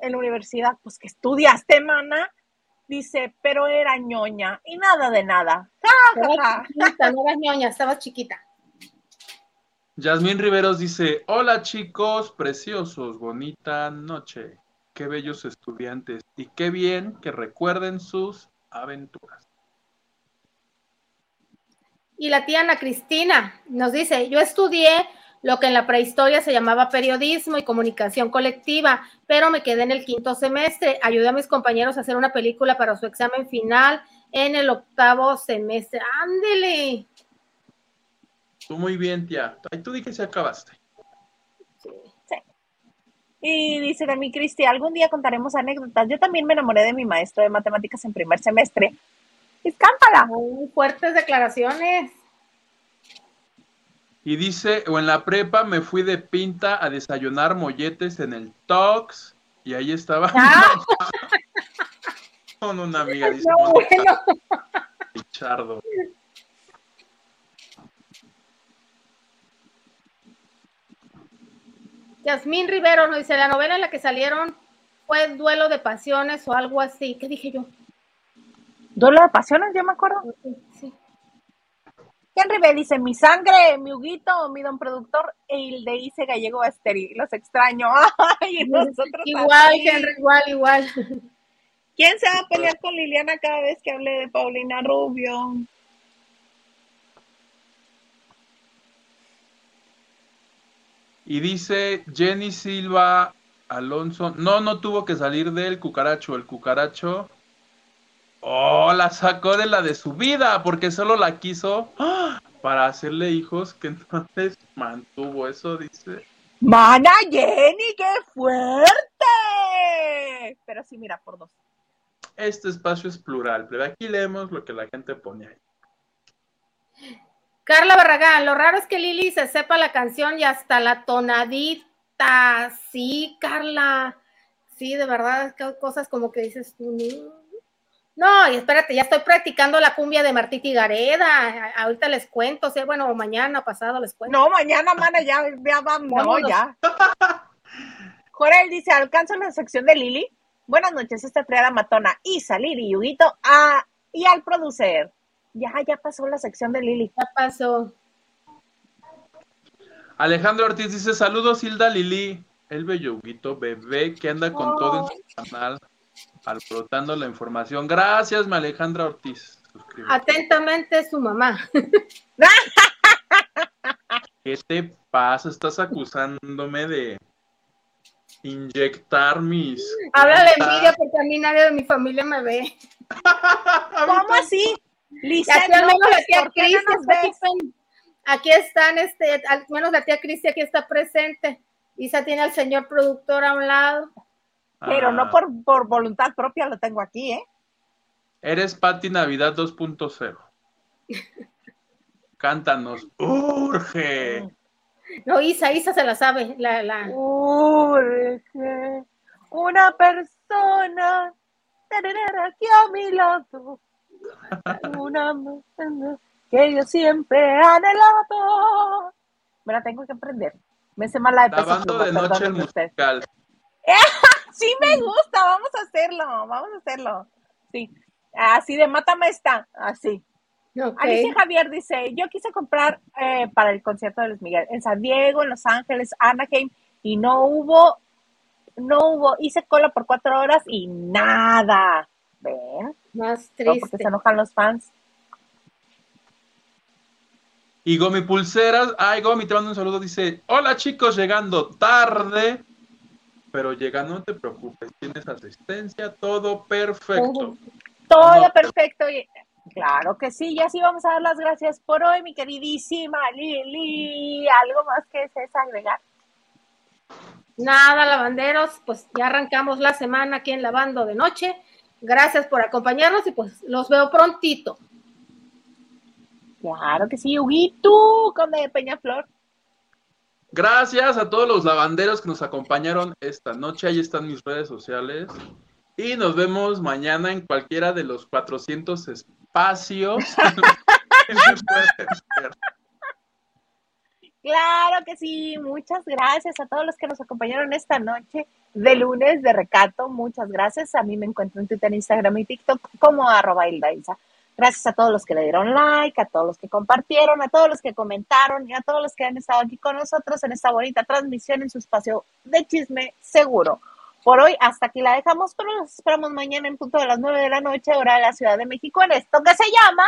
en la universidad. Pues que estudiaste, mana. Dice, pero era ñoña y nada de nada. Estaba chiquita, no eras ñoña, estabas chiquita. Yasmín Riveros dice, hola chicos, preciosos, bonita noche. Qué bellos estudiantes y qué bien que recuerden sus aventuras. Y la tía Ana Cristina nos dice, yo estudié lo que en la prehistoria se llamaba periodismo y comunicación colectiva, pero me quedé en el quinto semestre. Ayudé a mis compañeros a hacer una película para su examen final en el octavo semestre. Ándele. Tú muy bien, tía. Ay, tú di que se acabaste. Y dice también Cristi, algún día contaremos anécdotas. Yo también me enamoré de mi maestro de matemáticas en primer semestre. Escámpala. Muy fuertes declaraciones. Y dice, o en la prepa me fui de pinta a desayunar molletes en el Tox y ahí estaba Ah. con una amiga, dice No, bueno. Pichardo. Yasmín Rivero nos dice, la novela en la que salieron fue Duelo de Pasiones o algo así. ¿Qué dije yo? Duelo de pasiones, yo me acuerdo. Sí. Henry B dice, mi sangre, mi Huguito, mi don productor, el de Ice Gallego Asteri. Los extraño. Ay, nosotros Igual. Henry, igual, igual. ¿Quién se va a pelear con Liliana cada vez que hable de Paulina Rubio? Y dice Jenny Silva Alonso, no, no tuvo que salir del cucaracho, el cucaracho, oh, la sacó de la de su vida, porque solo la quiso ¡ah! para hacerle hijos, que entonces mantuvo eso, dice. Mana Jenny, qué fuerte. Pero sí, mira, por dos. Este espacio es plural, pero aquí leemos lo que la gente pone ahí. Carla Barragán, lo raro es que Lili se sepa la canción y hasta la tonadita. Sí, Carla. Sí, de verdad, es que hay cosas como que dices tú. No. Y espérate, ya estoy practicando la cumbia de Martita y Gareda. Ahorita les cuento, o sea, bueno, mañana pasado les cuento. No, mañana, mana, ya, ya vamos. No, ya. Jorel dice, alcanzo la sección de Lili. Buenas noches, esta triada matona. Y salir y Yuguito a, y al producer. Ya, ya pasó la sección de Lili. Ya pasó. Alejandro Ortiz dice, saludos Hilda Lili, el belluguito bebé que anda con todo en su canal, alborotando la información. Gracias, Alejandra Ortiz. Suscríbete. Atentamente su mamá. ¿Qué te pasa? Estás acusándome de inyectar mis... Habla de envidia porque a mí nadie de mi familia me ve. ¿Cómo así? Y Lisette aquí al menos la tía ¿por qué no Cristi nos está aquí, están, este, al menos la tía Cristi aquí está presente. Isa tiene al señor productor a un lado. Pero Ah, no por, por voluntad propia lo tengo aquí, ¿eh? Eres Patti Navidad 2.0. Cántanos. Urge. No, Isa, Isa se la sabe. La, la... Urge una persona tararara, aquí a mi lado. Una persona que yo siempre he anhelado. Me la tengo que aprender. Me sé mala de peso Lavando de noche el musical. Sí me gusta, vamos a hacerlo, vamos a hacerlo. Sí, así de mátame esta, así. Alicia Javier dice, yo quise comprar eh, para el concierto de Luis Miguel en San Diego, en Los Ángeles, Anaheim, y no hubo, no hubo, hice cola por cuatro horas y nada. ¿Ven? Más Todo porque triste. se enojan los fans. Y Gomi Pulseras, ay Gomi, te mando un saludo, dice, hola chicos, llegando tarde, pero llegando no te preocupes, tienes asistencia, todo perfecto. Todo No. perfecto. y- Claro que sí, ya sí vamos a dar las gracias por hoy, mi queridísima Lili. ¿Algo más que desees agregar? Nada, lavanderos, pues ya arrancamos la semana aquí en Lavando de Noche. Gracias por acompañarnos y pues los veo prontito. Claro que sí, Huguito, conde de Peñaflor. Gracias a todos los lavanderos que nos acompañaron esta noche. Ahí están mis redes sociales. Y nos vemos mañana en cualquiera de los 400 espacios. Claro que sí, muchas gracias a todos los que nos acompañaron esta noche de lunes de recato. Muchas gracias. A mí me encuentro en Twitter, Instagram y TikTok como arroba Hildaisa. Gracias a todos los que le dieron like, a todos los que compartieron, a todos los que comentaron y a todos los que han estado aquí con nosotros en esta bonita transmisión en su espacio de chisme seguro. Por hoy hasta aquí la dejamos, pero nos esperamos mañana en punto de las 9 de la noche, hora de la Ciudad de México, en esto que se llama...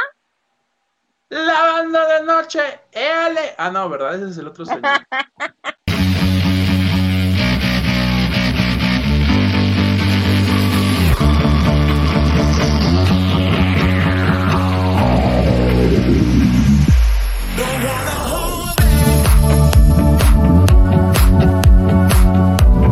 Lavando de noche, L. Ah, no, ¿verdad? Ese es el otro señor.